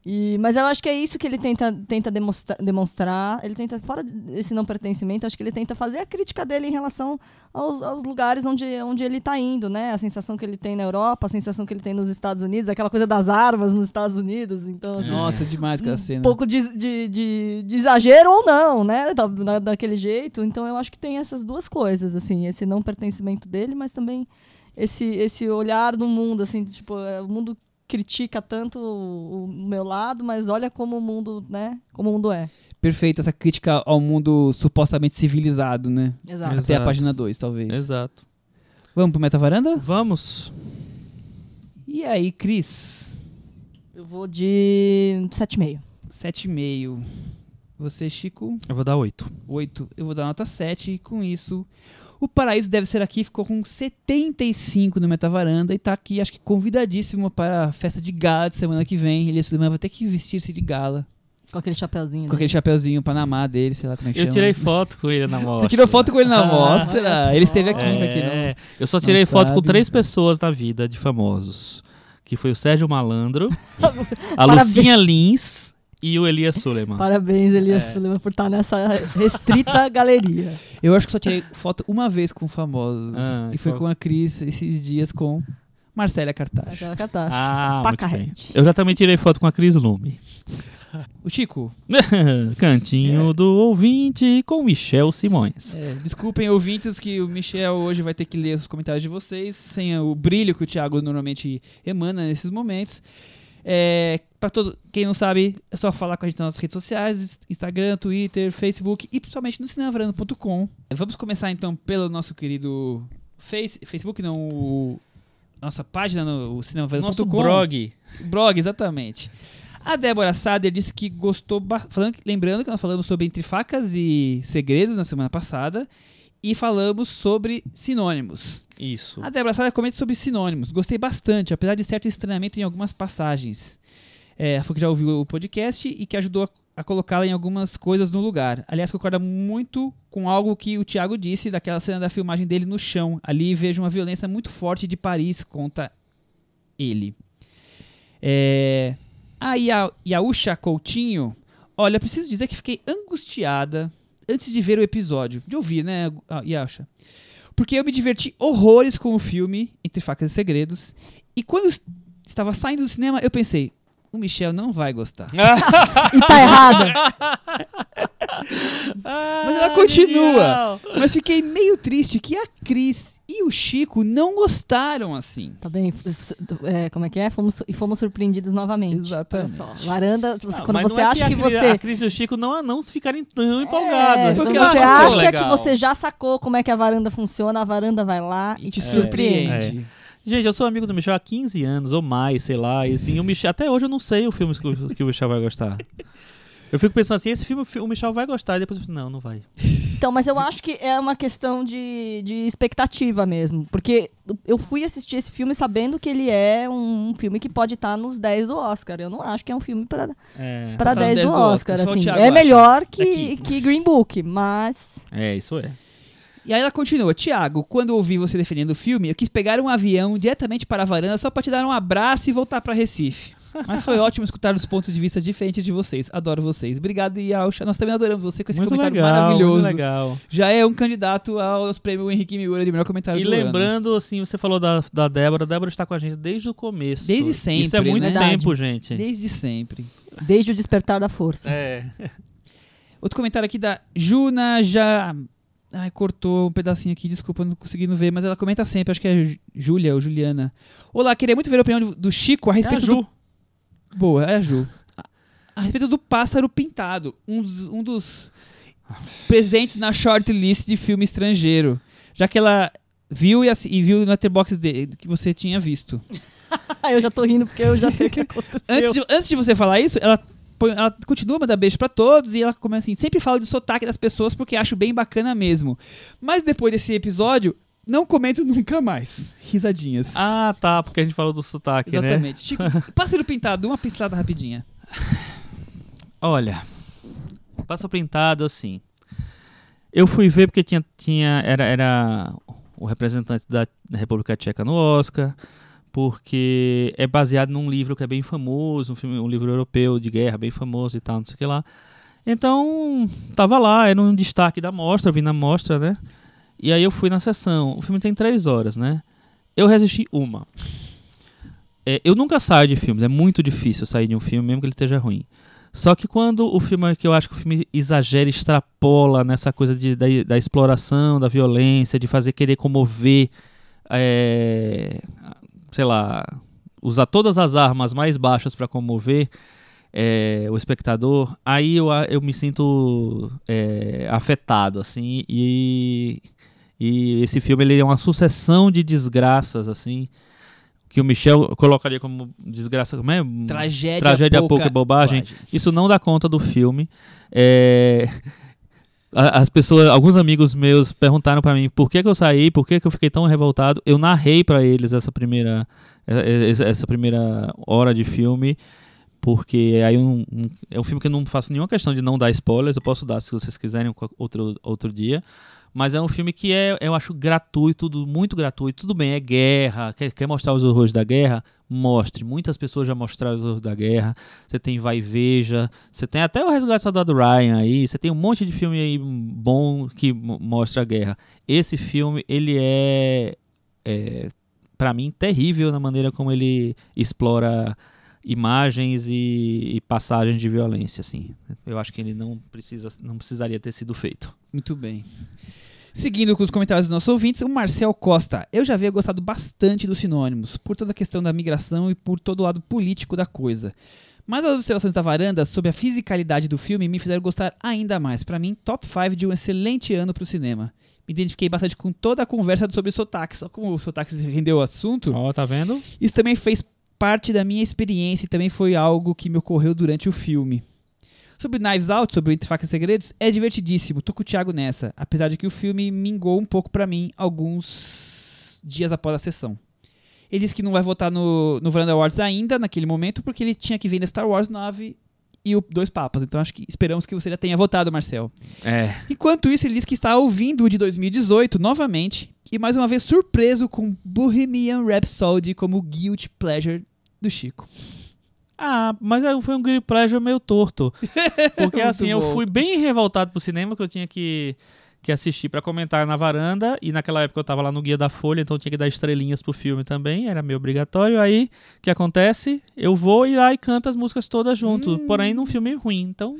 E, mas eu acho que é isso que ele tenta, tenta demonstra- demonstrar. Ele tenta, fora esse não pertencimento, acho que ele tenta fazer a crítica dele em relação aos, aos lugares onde, onde ele está indo, né? A sensação que ele tem na Europa, a sensação que ele tem nos Estados Unidos, aquela coisa das armas nos Estados Unidos. Então, assim, Nossa, demais aquela um cena. pouco de, de, de- de exagero ou não, né? Da- da- daquele jeito. Então eu acho que tem essas duas coisas, assim, esse não pertencimento dele, mas também esse, esse olhar do mundo, assim, tipo, é, o mundo critica tanto o, o meu lado, mas olha como o mundo, né? Como o mundo é. Perfeito, essa crítica ao mundo supostamente civilizado, né? Exato. Até a Exato. página 2, talvez. Exato. Vamos pro Meta Varanda? Vamos. E aí, Cris? Eu vou de 7,5. 7,5. Você, Chico? Eu vou dar oito. 8. Eu vou dar nota 7. E com isso, o Paraíso Deve Ser Aqui ficou com 75 no Meta Varanda e tá aqui, acho que convidadíssimo para a festa de gala de semana que vem. Ele vai ter que vestir-se de gala. Com aquele chapeuzinho. Com aquele chapeuzinho Panamá dele, sei lá como é que Eu chama. tirei foto com ele na mostra. Você tirou foto com ele na Ah, mostra? olha Ele esteve aqui, É, aqui não. eu só tirei foto com sabe. três pessoas na vida de famosos. Que foi o Sérgio Malandro, a. Lucinha Lins e o Elias Suleiman. Parabéns, Elias É. Suleiman, por estar nessa restrita galeria. Eu acho que só tirei foto uma vez com famosos. Ah, e foi qual? com a Cris esses dias com Marcélia Cartacho. Aquela catástrofe. Ah, muito bem. Pacarrete. Eu já também tirei foto com a Cris Lume. O Chico, Cantinho do ouvinte com Michel Simões. é, desculpem ouvintes que o Michel hoje vai ter que ler os comentários de vocês sem o brilho que o Thiago normalmente emana nesses momentos. É, para todo quem não sabe, é só falar com a gente nas nossas redes sociais, Instagram, Twitter, Facebook e principalmente no cinemavaranda.com. Vamos começar então pelo nosso querido face, Facebook, não, o, nossa página no Nosso cinemavaranda.com. blog. Blog, exatamente. A Débora Sader disse que gostou. falando- lembrando que nós falamos sobre Entre Facas e Segredos na semana passada. E falamos sobre sinônimos. Isso. A Débora Sader comenta sobre sinônimos. Gostei bastante, apesar de certo estranhamento em algumas passagens. É, foi que já ouviu o podcast e que ajudou a, a colocá-la em algumas coisas no lugar. Aliás, concorda muito com algo que o Thiago disse daquela cena da filmagem dele no chão. Ali vejo uma violência muito forte de Paris contra ele. É... A Ia- Coutinho, olha, preciso dizer que fiquei angustiada antes de ver o episódio. De ouvir, né, Yausha? Porque eu me diverti horrores com o filme Entre Facas e Segredos. E quando estava saindo do cinema, eu pensei, o Michel não vai gostar. E tá errada. Mas ela continua. Mas fiquei meio triste que a Cris e o Chico não gostaram assim. Tá bem? É, como é que é? Fomos, e fomos surpreendidos novamente. Exatamente. Olha só. Varanda, você- Não, quando mas você é acha que, a Cris- você. A Cris e o Chico não, não ficarem tão empolgados. É, quando você acha legal. que você já sacou como é que a varanda funciona, a varanda vai lá e te É. surpreende. Gente, eu sou amigo do Michel há 15 anos ou mais, sei lá. E assim, o Michel, até hoje eu não sei o filme que o, que o Michel vai gostar. Eu fico pensando assim, esse filme o Michel vai gostar, e depois eu fico, não, não vai. Então, mas eu acho que é uma questão de, de expectativa mesmo. Porque eu fui assistir esse filme sabendo que ele é um filme que pode estar nos 10 do Oscar. Eu não acho que é um filme para É, Tá nos 10 do 10 do Oscar. Oscar, só o assim. É melhor que, que Green Book, mas. é isso é. E aí ela continua, Tiago, quando ouvi você defendendo o filme, eu quis pegar um avião diretamente para a varanda só para te dar um abraço e voltar para Recife. Mas foi ótimo escutar os pontos de vista diferentes de vocês. Adoro vocês. Obrigado, Yalcha. Nós também adoramos você com esse Muito comentário legal, maravilhoso. muito legal. Já é um candidato aos prêmios Henrique Miura de melhor comentário E do ano. lembrando, assim, você falou da, da Débora, a Débora está com a gente desde o começo. Desde sempre, Isso é muito né? tempo, gente. Desde sempre. Desde o despertar da força. É. Outro comentário aqui da Juna já. Ai, cortou um pedacinho aqui, desculpa, não conseguindo ver, mas ela comenta sempre, acho que é Júlia ou Juliana. Olá, queria muito ver a opinião do- Chico a É a respeito Ju. do. Boa, é a Ju. A, a respeito do pássaro pintado, um dos, um dos presentes na shortlist de filme estrangeiro. Já que ela viu e, e viu no letterbox de, que você tinha visto. eu já tô rindo porque eu já sei o que aconteceu. Antes de, antes de você falar isso, ela, ela continua a mandar beijo pra todos e ela começa assim, sempre fala do sotaque das pessoas porque acho bem bacana mesmo. Mas depois desse episódio, não comento nunca mais. Risadinhas. Ah, tá, porque a gente falou do sotaque, né? Exatamente. Chico, pássaro pintado, uma pincelada rapidinha. Olha, passa pintado assim. Eu fui ver porque tinha, tinha era, era o representante da República Tcheca no Oscar, porque é baseado num livro que é bem famoso, um, filme, um livro europeu de guerra bem famoso e tal, não sei o que lá. Então, tava lá, era um destaque da mostra, vim na mostra, né? E aí eu fui na sessão. O filme tem três horas, né? Eu resisti uma. É, eu nunca saio de filmes, é muito difícil sair de um filme, mesmo que ele esteja ruim. Só que quando o filme, que eu acho que o filme exagera, extrapola nessa coisa de, da, da exploração, da violência, de fazer querer comover, é, sei lá, usar todas as armas mais baixas para comover é, o espectador, aí eu, eu me sinto é, afetado, assim, e, e esse filme ele é uma sucessão de desgraças, assim, que o Michel colocaria como desgraça, como é? Tragédia, Tragédia, pouca, pouca bobagem. Isso não dá conta do filme. É, As pessoas, alguns amigos meus perguntaram pra mim por que, que eu saí, por que, que eu fiquei tão revoltado. Eu narrei pra eles essa primeira, essa essa primeira hora de filme, porque aí um, um- é um filme que eu não faço nenhuma questão de não dar spoilers. Eu posso dar se vocês quiserem outro, outro dia. Mas é um filme que é, eu acho gratuito, muito gratuito. Tudo bem, é guerra, quer, quer mostrar os horrores da guerra? Mostre. Muitas pessoas já mostraram os horrores da guerra. Você tem Vai e Veja, você tem até o Resgate do Soldado Ryan aí, você tem um monte de filme aí bom que mo- mostra a guerra. Esse filme, ele é, é para mim, terrível na maneira como ele explora imagens e, e passagens de violência, assim. Eu acho que ele não precisa, não precisaria ter sido feito. Muito bem. Seguindo com os comentários dos nossos ouvintes, o Marcel Costa. Eu já havia gostado bastante dos sinônimos, por toda a questão da migração e por todo o lado político da coisa. Mas as observações da varanda sobre a fisicalidade do filme me fizeram gostar ainda mais. Pra mim, top 5 de um excelente ano pro cinema. Me identifiquei bastante com toda a conversa sobre sotaques. Só como o sotaques rendeu o assunto, Ó, tá vendo? isso também fez parte da minha experiência e também foi algo que me ocorreu durante o filme. Sobre Knives Out, sobre Entre Facas e Segredos, é divertidíssimo, tô com o Thiago nessa, apesar de que o filme mingou um pouco pra mim alguns dias após a sessão. Ele disse que não vai votar no, no Varanda Awards ainda, naquele momento, porque ele tinha que ver ainda Star Wars 9 e o Dois Papas. Então acho que esperamos que você já tenha votado, Marcel. É. Enquanto isso, ele diz que está ouvindo o de 2018 novamente e mais uma vez surpreso com Bohemian Rhapsody como guilty pleasure do Chico. Ah, mas aí foi um guilty pleasure meio torto. Porque assim, eu bom. fui bem revoltado pro cinema, que eu tinha que, que assisti pra comentar na varanda. E naquela época eu tava lá no Guia da Folha, então tinha que dar estrelinhas pro filme também, era meio obrigatório. Aí, o que acontece? Eu vou e lá e canto as músicas todas junto, porém num filme ruim. Então,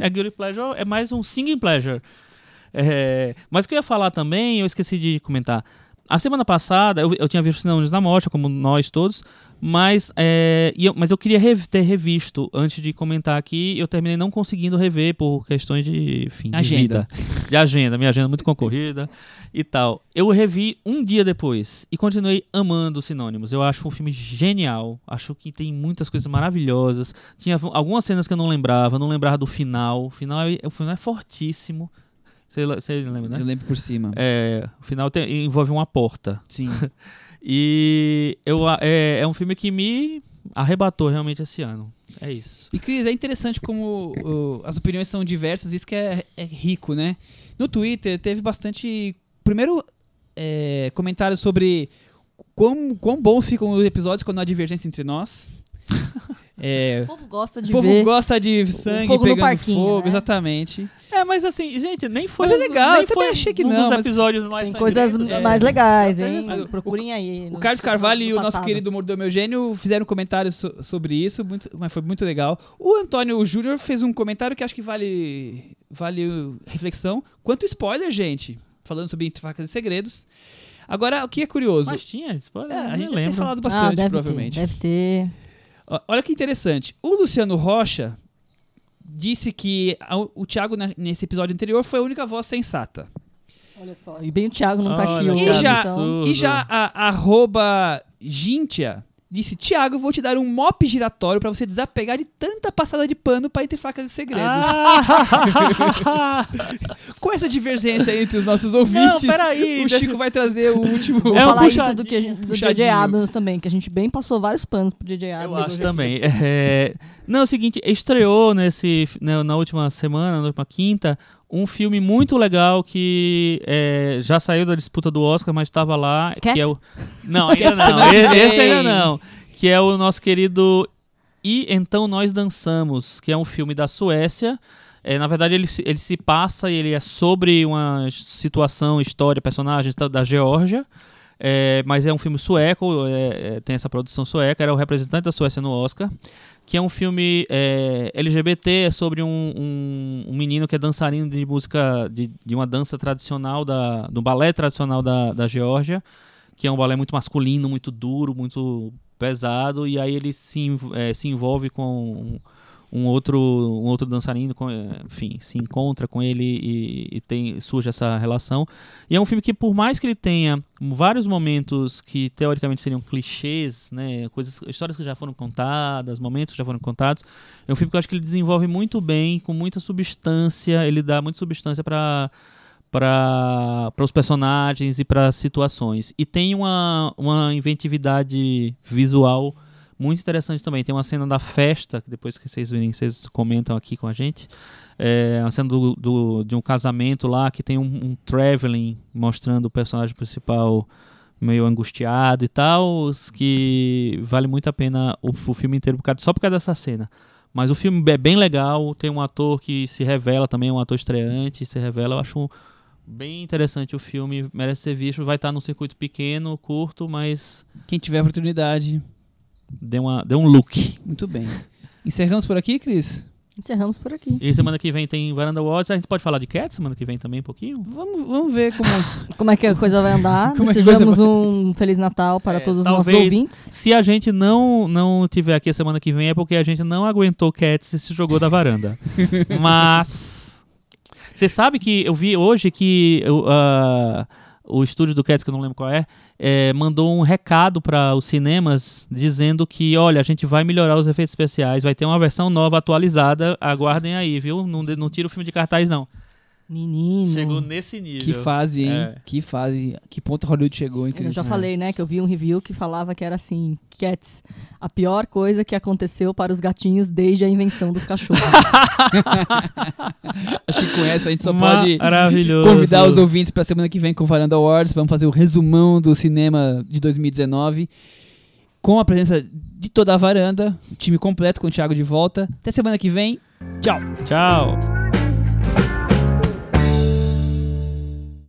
é Guilty Pleasure, é mais um singing pleasure. É, mas o que eu ia falar também, eu esqueci de comentar. A semana passada, eu, eu tinha visto Sinônimos da Morte, como nós todos, mas, é, eu, mas eu queria rev- ter revisto antes de comentar aqui. Eu terminei não conseguindo rever por questões de, enfim, de Agenda. vida. De agenda, minha agenda é muito concorrida e tal. Eu revi um dia depois e continuei amando Sinônimos. Eu acho um filme genial. Acho que tem muitas coisas maravilhosas. Tinha algumas cenas que eu não lembrava, não lembrava do final. O final é, o final é fortíssimo. Você você lembra, né? Eu lembro por cima. É, o final tem- envolve uma porta. Sim. E eu, é, é um filme que me arrebatou realmente esse ano. É isso. E Cris, é interessante como uh, as opiniões são diversas, isso que é, é rico, né? No Twitter teve bastante. Primeiro, é, comentários sobre quão, quão bons ficam os episódios quando há divergência entre nós. É, O povo gosta de o povo ver. gosta de sangue fogo no pegando parquinho, fogo, né? exatamente. É, mas assim, gente, nem foi. Mas é legal, nem eu também foi achei que um não, dos episódios mais Tem coisas. É. mais legais, hein? Mas Procurem aí. O Carlos Carvalho e o nosso querido Mordomo Eugênio fizeram comentários so- sobre isso, muito- mas foi muito legal. O Antônio Júnior fez um comentário que acho que vale, vale reflexão. Quanto spoiler, gente, falando sobre Entre Facas e Segredos. Agora, o que é curioso? Mas tinha, spoiler, É, a nem gente deve ter falado Ah, bastante, deve provavelmente. Ter, deve ter. Olha que interessante. O Luciano Rocha disse que a- o Thiago, na- nesse episódio anterior, foi a única voz sensata. Olha só. E bem o Thiago não tá aqui Olha, hoje. E já, então- e já a arroba Gintia disse: Tiago, vou te dar um mop giratório pra você desapegar de tanta passada de pano pra entre facas e segredos. Ah! Com essa divergência entre os nossos ouvintes, Não, peraí. o Chico vai trazer o último. Vou É um falar isso puxadinho, do, que a gente, do. J.J. Abrams também, que a gente bem passou vários panos pro J.J. Abrams. Eu acho também. É, Não, é o seguinte, estreou nesse, né, na última semana, na última quinta, um filme muito legal que é, já saiu da disputa do Oscar, mas estava lá. Que Cats? é o... Não, ainda não. que Esse, ainda não. Que é o nosso querido E Então Nós Dançamos, que é um filme da Suécia. É, na verdade, ele, se- ele se passa e ele é sobre uma situação, história, personagens da, da Geórgia. É, mas é um filme sueco, é, é, tem essa produção sueca, era o representante da Suécia no Oscar, que é um filme é, LGBT, é sobre um, um, um menino que é dançarino de música, de, de uma dança tradicional, da, do balé tradicional da, da Geórgia, que é um balé muito masculino, muito duro, muito pesado, e aí ele se, é, se envolve com um outro, um outro dançarino, enfim, se encontra com ele e, e tem, surge essa relação. E é um filme que, por mais que ele tenha vários momentos que teoricamente seriam clichês, né, coisas, histórias que já foram contadas, momentos que já foram contados, é um filme que eu acho que ele desenvolve muito bem, com muita substância, ele dá muita substância para para os personagens e para situações. E tem uma, uma inventividade visual muito interessante também. Tem uma cena da festa, que depois que vocês virem, vocês comentam aqui com a gente. É uma cena do, do- de um casamento lá que tem um, um traveling mostrando o personagem principal meio angustiado e tal, que vale muito a pena o, o filme inteiro só por causa dessa cena. Mas o filme é bem legal, tem um ator que se revela também, um ator estreante, se revela, eu acho bem interessante o filme, merece ser visto, vai estar num circuito pequeno, curto, mas Quem tiver oportunidade, dê, uma, dê um look. muito bem. Encerramos por aqui, Cris? Encerramos por aqui. E semana que vem tem Varanda Awards, a gente pode falar de Cats semana que vem também um pouquinho? Vamos, vamos ver como. Como é que a coisa vai andar? Como é Desejamos um Feliz Natal para É, todos os nossos ouvintes. Se a gente não não tiver aqui a semana que vem é porque a gente não aguentou Cats e se jogou da varanda. Mas você sabe que eu vi hoje que eu, ah, o estúdio do Cats, que eu não lembro qual é, é, mandou um recado para os cinemas dizendo que, olha, a gente vai melhorar os efeitos especiais, vai ter uma versão nova atualizada, aguardem aí, viu? Não, não tira o filme de cartaz não. Menino. Chegou nesse nível. Que fase, hein? É. Que fase. Que ponto Hollywood chegou, hein, Eu já falei, né, que eu vi um review que falava que era assim, Cats, a pior coisa que aconteceu para os gatinhos desde a invenção dos cachorros. Acho que com essa a gente só pode convidar os ouvintes pra semana que vem com o Varanda Awards. Vamos fazer o resumão do cinema de 2019. Com a presença de toda a varanda, o time completo com o Thiago de volta. Até semana que vem. Tchau! Tchau.